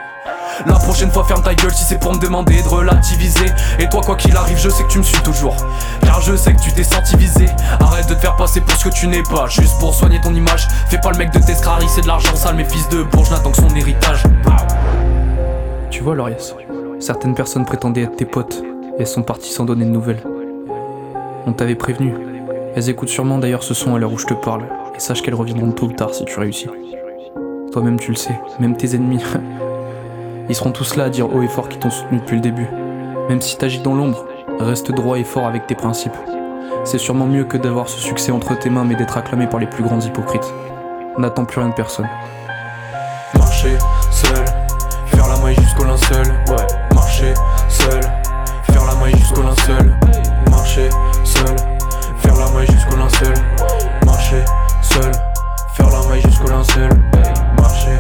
La prochaine fois ferme ta gueule si c'est pour me demander de relativiser. Et toi quoi qu'il arrive je sais que tu me suis toujours. Car je sais que tu t'es senti visé Arrête de te faire passer pour ce que tu n'es pas. Juste pour soigner ton image. Fais pas le mec de Tescrari c'est de l'argent sale Mes fils de bourge n'attends que son héritage. Tu vois Lorias Certaines personnes prétendaient être tes potes Et elles sont parties sans donner de nouvelles. On t'avait prévenu. Elles écoutent sûrement d'ailleurs ce son à l'heure où je te parle Et sache qu'elles reviendront tôt ou tard si tu réussis. Toi-même tu le sais, même tes ennemis *laughs* Ils seront tous là à dire haut et fort qu'ils t'ont soutenu depuis le début. Même si t'agis dans l'ombre, reste droit et fort avec tes principes. C'est sûrement mieux que d'avoir ce succès entre tes mains mais d'être acclamé par les plus grands hypocrites. N'attends plus rien de personne. Marcher seul, faire la maille jusqu'au linceul. Ouais, marcher seul, faire la maille jusqu'au linceul. Marcher seul, faire la maille jusqu'au linceul. Marcher seul, faire la maille jusqu'au linceul. Marcher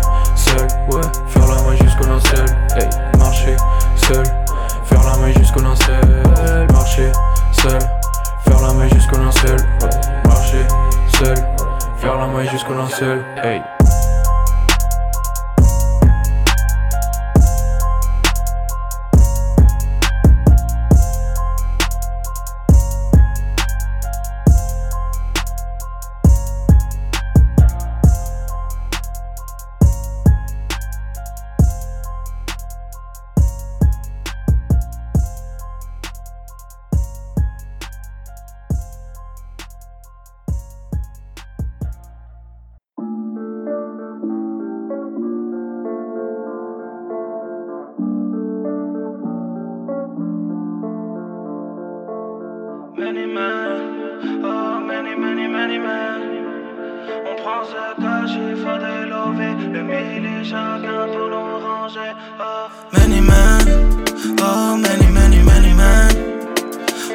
ouais, faire la maille jusqu'au linceul. Hey, marcher seul, faire la maille jusqu'au linceul. Marcher seul, faire la maille jusqu'au linceul. Ouais, marcher seul, faire la maille jusqu'au linceul. Hey. Délover le mille et chacun pour nous ranger. Oh. Many men, oh many, many, many men.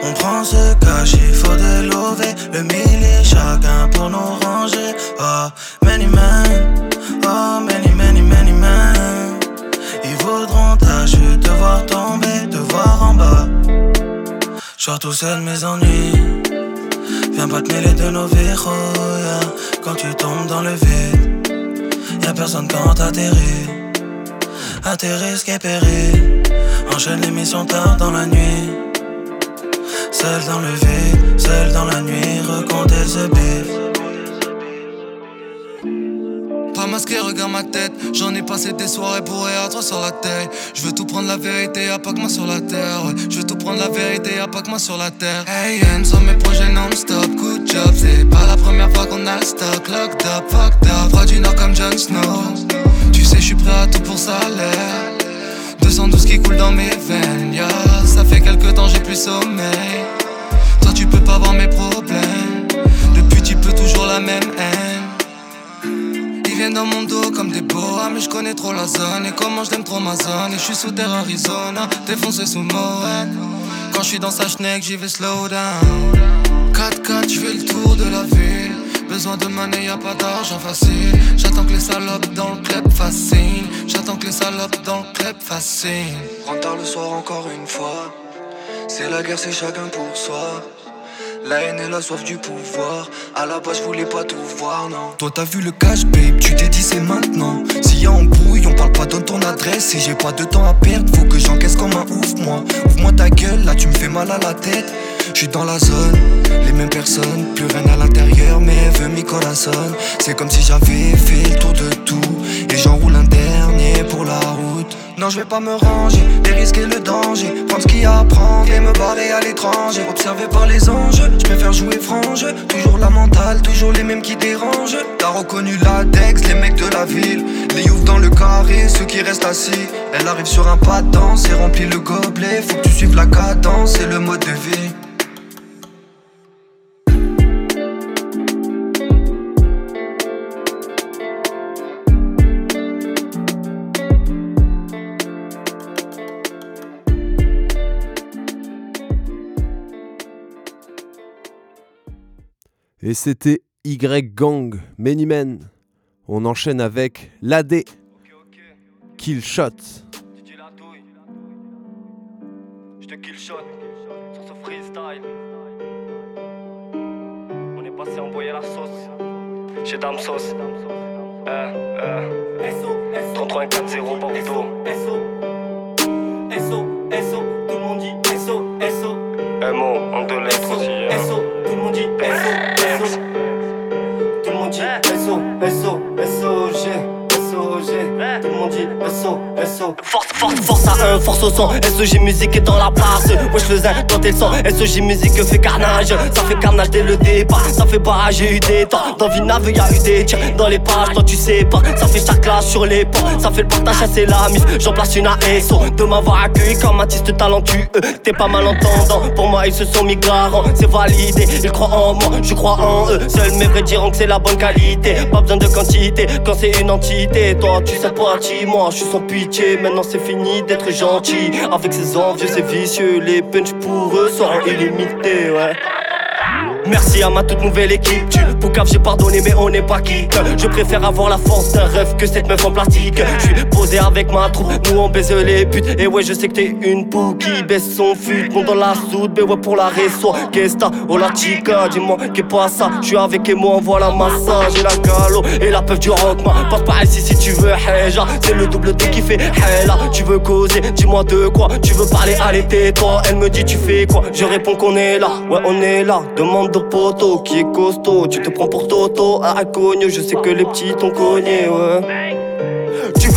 On prend ce cash, il faut délover le mille et chacun pour nous ranger. Oh, many men, oh many, many, many men. Ils voudront ta te voir tomber, te voir en bas. Sors tout seul mes ennuis. Viens pas te mêler de nos yeah. Quand tu tombes dans le vide, y'a personne quand t'atterris. À tes risques et enchaîne les missions tard dans la nuit. Seul dans le vide, seul dans la nuit, recompter ce bif. Regarde ma tête. J'en ai passé des soirées bourrées à toi sur la tête. Je veux tout prendre la vérité, y'a pas que moi sur la terre. Ouais. Je veux tout prendre la vérité, y'a pas que moi sur la terre. Hey, M sur mes projets non-stop, good job. C'est pas la première fois qu'on a le stock. Locked up, fucked up. Roi du Nord comme Jon Snow. Tu sais, je suis prêt à tout pour salaire. 212 qui coule dans mes veines, yeah. Ça fait quelque temps, j'ai plus sommeil. Toi, tu peux pas voir mes problèmes. Depuis, tu peux toujours la même haine. Viennent dans mon dos comme des boas, mais je connais trop la zone. Et comment je trop ma zone. Et je suis sous terre Arizona, défoncé sous Moët. Quand je suis dans sa schneck, j'y vais slow down. 4-4, je fais le tour de la ville. Besoin de monnaie, y a pas d'argent facile. J'attends que les salopes dans le club fascinent. J'attends que les salopes dans le club fascinent. Rentre tard le soir encore une fois. C'est la guerre, c'est chacun pour soi. La haine et la soif du pouvoir. À la base, je voulais pas tout voir, non. Toi, t'as vu le cash, babe, tu t'es dit c'est maintenant. S'il y a embrouille, on parle pas, donne ton adresse. Si j'ai pas de temps à perdre, faut que j'encaisse comme un ouf, moi. Ouvre-moi ta gueule, là, tu me fais mal à la tête. Je dans la zone, les mêmes personnes, plus rien à l'intérieur, mais elle veut mi. C'est comme si j'avais fait le tour de tout. Et j'enroule un dernier pour la route. Non, je vais pas me ranger, dérisquer le danger. Prendre ce qu'il y a à prendre et me barrer à l'étranger. Observé par les anges, je préfère jouer frange. Toujours la mentale, toujours les mêmes qui dérangent. T'as reconnu l'index, les mecs de la ville. Les youths dans le carré, ceux qui restent assis. Elle arrive sur un pas de danse et remplit le gobelet. Faut que tu suives la cadence et le mode de vie. Et c'était Y Gang, Many Men. On enchaîne avec l'AD. Kill Shot. Je te kill shot sur ce freestyle. On est passé envoyer la sauce chez Dame Sauce. Euh, euh. 33 4-0 Bordeaux. SO, SO, SO, tout le monde dit SO, SO. MO en deux lettres aussi. hein. SO, tout le monde dit SO, SO. Tout le monde dit SO, Tout le monde dit SO, SO. Force, force, force à un, force au son. SOG musique est dans la place. Wesh le zin, quand elle sent. SOG musique fait carnage. Ça fait carnage dès le départ. Ça fait barrage, j'ai eu des temps. Dans Vinave, y'a eu des tirs dans les pages. Toi, tu sais pas. Ça fait chaque classe sur les ponts. Ça fait le partage, c'est la mise. J'en place une à SO. De m'avoir accueilli comme artiste talentueux. T'es pas malentendant. Pour moi, ils se sont mis garants. C'est validé. Ils croient en moi, je crois en eux. Seuls mes vrais diront que c'est la bonne qualité. Pas besoin de quantité quand c'est une entité. Toi, tu sais moi, je suis sans pitié. Maintenant, c'est fini d'être gentil. Avec ces envieux, ces vicieux. Les punch pour eux seront illimités, ouais. Merci à ma toute nouvelle équipe. Tu Poucave j'ai pardonné mais on n'est pas quitte Je préfère avoir la force d'un rêve que cette meuf en plastique. Je suis posé avec ma troupe, nous on baise les putes Et ouais je sais que t'es une poux qui baisse son fut. Mon dans la soude, mais ouais pour la réseau Qu'est-ce que oh la chica, dis-moi qu'est pas ça? Je suis avec et moi on voit la massage et la calo Et la peuf du rockman, passe par ici si tu veux Heja, c'est le double T qui fait Hella Tu veux causer, dis-moi de quoi. Tu veux parler, allez tais-toi. Elle me dit tu fais quoi, je réponds qu'on est là. Ouais on est là, demande au poteau qui est costaud. Tu te prends pour Toto, cogno Je sais que les petits t'ont cogné ouais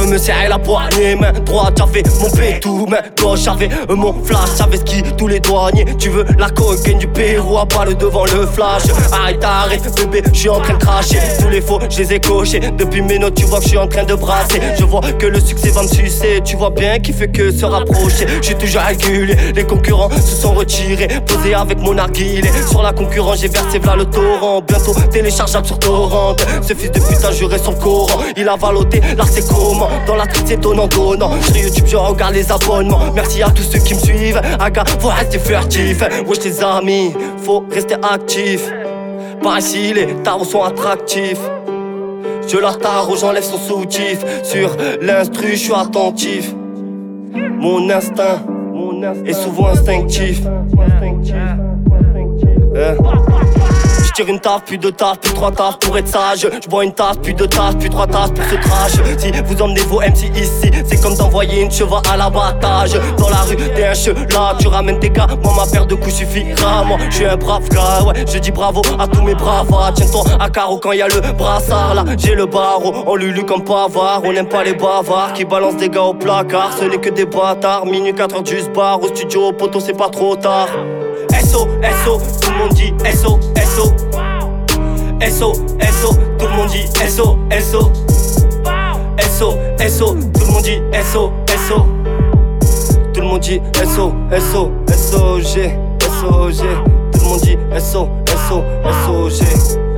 tu veux me serrer la poignée, main droite j'avais mon pétou, main gauche j'avais euh, mon flash, j'avais ski tous les douaniers. Tu veux la cocaine du Pérou à balle devant le flash. Arrête, arrête, bébé, je suis en train de cracher. Tous les faux, je les ai cochés. Depuis mes notes, tu vois que je suis en train de brasser. Je vois que le succès va me sucer. Tu vois bien qu'il fait que se rapprocher. Je suis toujours régulier, les concurrents se sont retirés. Posé avec mon arguilé. Sur la concurrence, j'ai versé v'là le torrent. Bientôt téléchargeable sur torrent. Ce fils de putain, juré son Coran. Il a valodé, là c'est comment? Dans la street, c'est donnant, donnant. Sur YouTube, je regarde les abonnements. Merci à tous ceux qui me suivent. Aga, faut rester furtif. Wesh, les amis, faut rester actif. Par ici, les tarots sont attractifs. Je la tarot, j'enlève son soutif. Sur l'instru, je suis attentif. Mon instinct est souvent instinctif. Je tire une taf, puis deux tasses, puis trois tasses pour être sage. Je bois une tasse, puis deux tasses, puis trois tasses pour ce trash. Si vous emmenez vos MC ici, c'est comme d'envoyer une chevaux à l'abattage. Dans la rue, t'es un là, tu ramènes tes gars. Moi, ma paire de coups suffira. Moi, je suis un brave gars, ouais. Je dis bravo à tous mes bravas. Tiens-toi à carreau quand y a le brassard là. J'ai le barreau, on lulu comme pavard. On n'aime pas les bavards qui balancent des gars au placard. Ce n'est que des bâtards. Minuit 4h du bar au studio, au poteau, c'est pas trop tard. SO, SO, tout le monde dit SO, SO. SO, SO, tout le monde dit SO, SO. SO, SO, tout le monde dit SO, SO. Tout le monde dit SO, SO, SOG, SOG. Tout le monde dit SO, SO, SOG.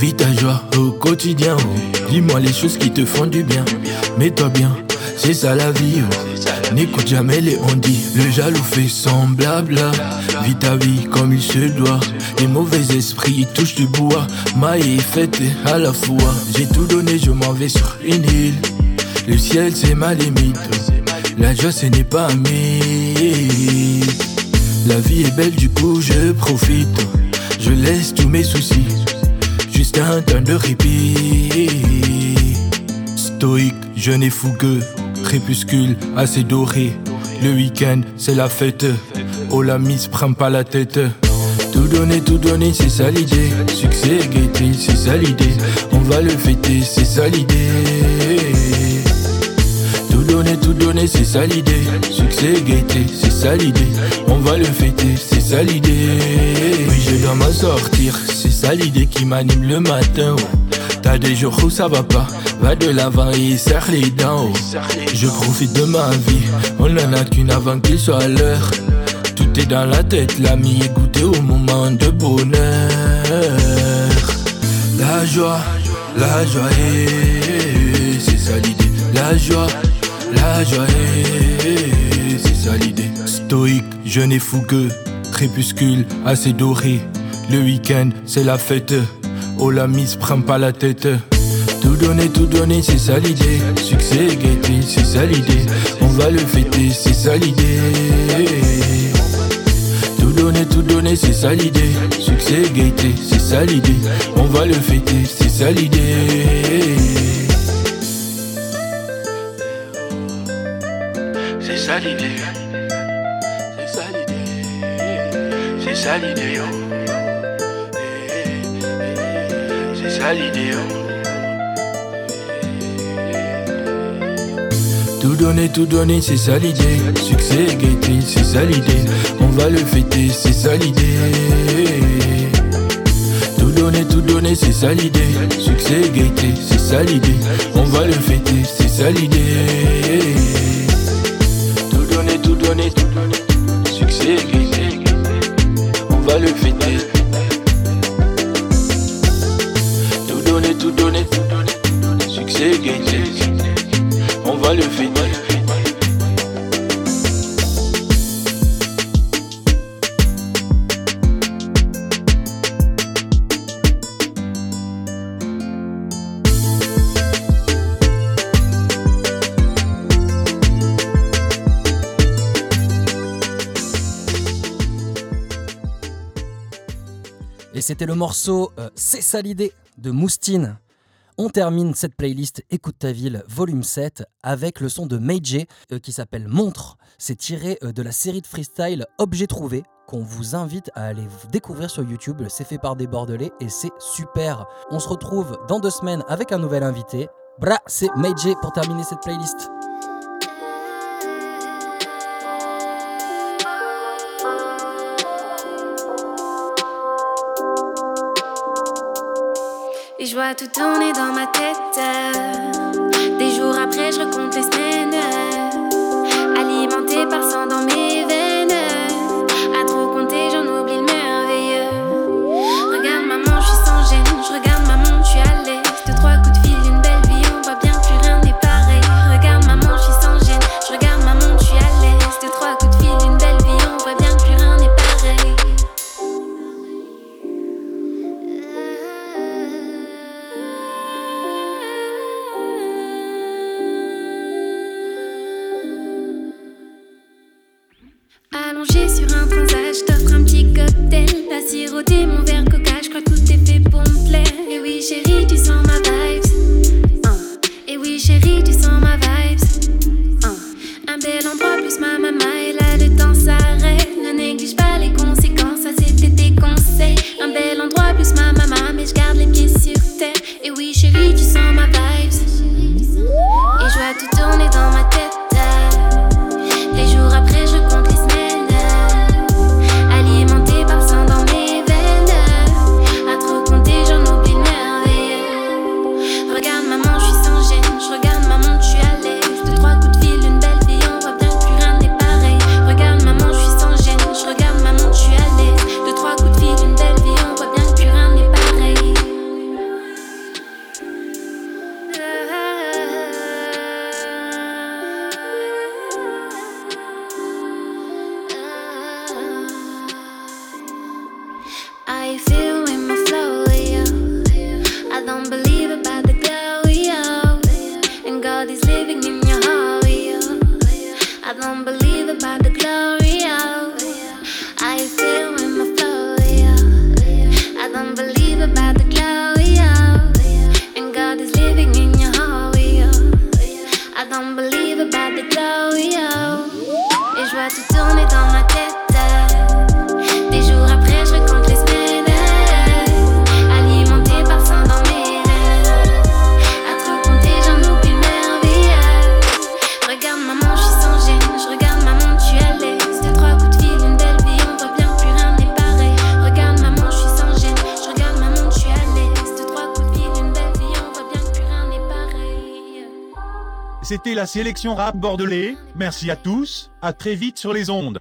Vis ta joie au quotidien. Dis-moi les choses qui te font du bien. Mets-toi bien c'est ça la vie. N'écoute jamais les on dit, le jaloux fait semblable. Vis ta vie comme il se doit. Les mauvais esprits touchent du bois. Maille fête à la fois. J'ai tout donné, je m'en vais sur une île. Le ciel c'est ma limite. La joie ce n'est pas mythe. La vie est belle, du coup je profite. Je laisse tous mes soucis. Juste un temps de répit. Stoïque, jeune et fougueux. Crépuscule assez doré. Le week-end, c'est la fête. Oh la mise, prends pas la tête. Tout donner, tout donner, c'est ça l'idée. Succès, gaieté, c'est ça l'idée. On va le fêter, c'est ça l'idée. Donner, tout donner, c'est ça l'idée. Succès, gaieté, c'est ça l'idée. On va le fêter, c'est ça l'idée. Oui, je dois m'en sortir, c'est ça l'idée qui m'anime le matin. oh. T'as des jours où ça va pas, va de l'avant et serre les dents. oh. Je profite de ma vie, on en a qu'une avant qu'il soit l'heure. Tout est dans la tête, l'ami goûté au moment de bonheur. La joie, la joie, eh, c'est ça l'idée. La joie, la joie, c'est ça l'idée. Stoïque, jeune et fougueux, crépuscule assez doré. Le week-end, c'est la fête. Oh la mise, prends pas la tête. Tout donner, tout donner, c'est ça l'idée. Succès, gaieté, c'est ça l'idée. On va le fêter, c'est ça l'idée. Tout donner, tout donner, c'est ça l'idée. Succès, gaieté, c'est ça l'idée. On va le fêter, c'est ça l'idée. L'idée. C'est ça l'idée. C'est ça l'idée, yo. C'est ça l'idée, yo. Tout donner, tout donner, c'est ça l'idée. Succès, gaieté, c'est ça l'idée. On va le fêter, c'est ça l'idée. Tout donner, tout donner, c'est ça l'idée. Succès, gaieté, c'est ça l'idée. On va le fêter, c'est ça l'idée. Donner, tout. Succès, on va le fêter. Tout donner, tout donner. Succès, gaieté, on va le fêter. C'était le morceau euh, C'est ça l'idée de Moustine. On termine cette playlist Écoute ta ville volume 7 avec le son de Meijay euh, qui s'appelle Montre. C'est tiré euh, de la série de freestyle Objet trouvé qu'on vous invite à aller découvrir sur YouTube. C'est fait par des Bordelais et c'est super. On se retrouve dans deux semaines avec un nouvel invité. Bra, c'est Meijay pour terminer cette playlist. Et je vois tout tourner dans ma tête. Des jours après, je recompte les semaines. Alimenté par sang dans mes veines. À trop compter, j'en oublie le merveilleux. Regarde maman, je suis sans gêne. Je regarde maman, sélection rap bordelais. Merci à tous. À très vite sur les ondes.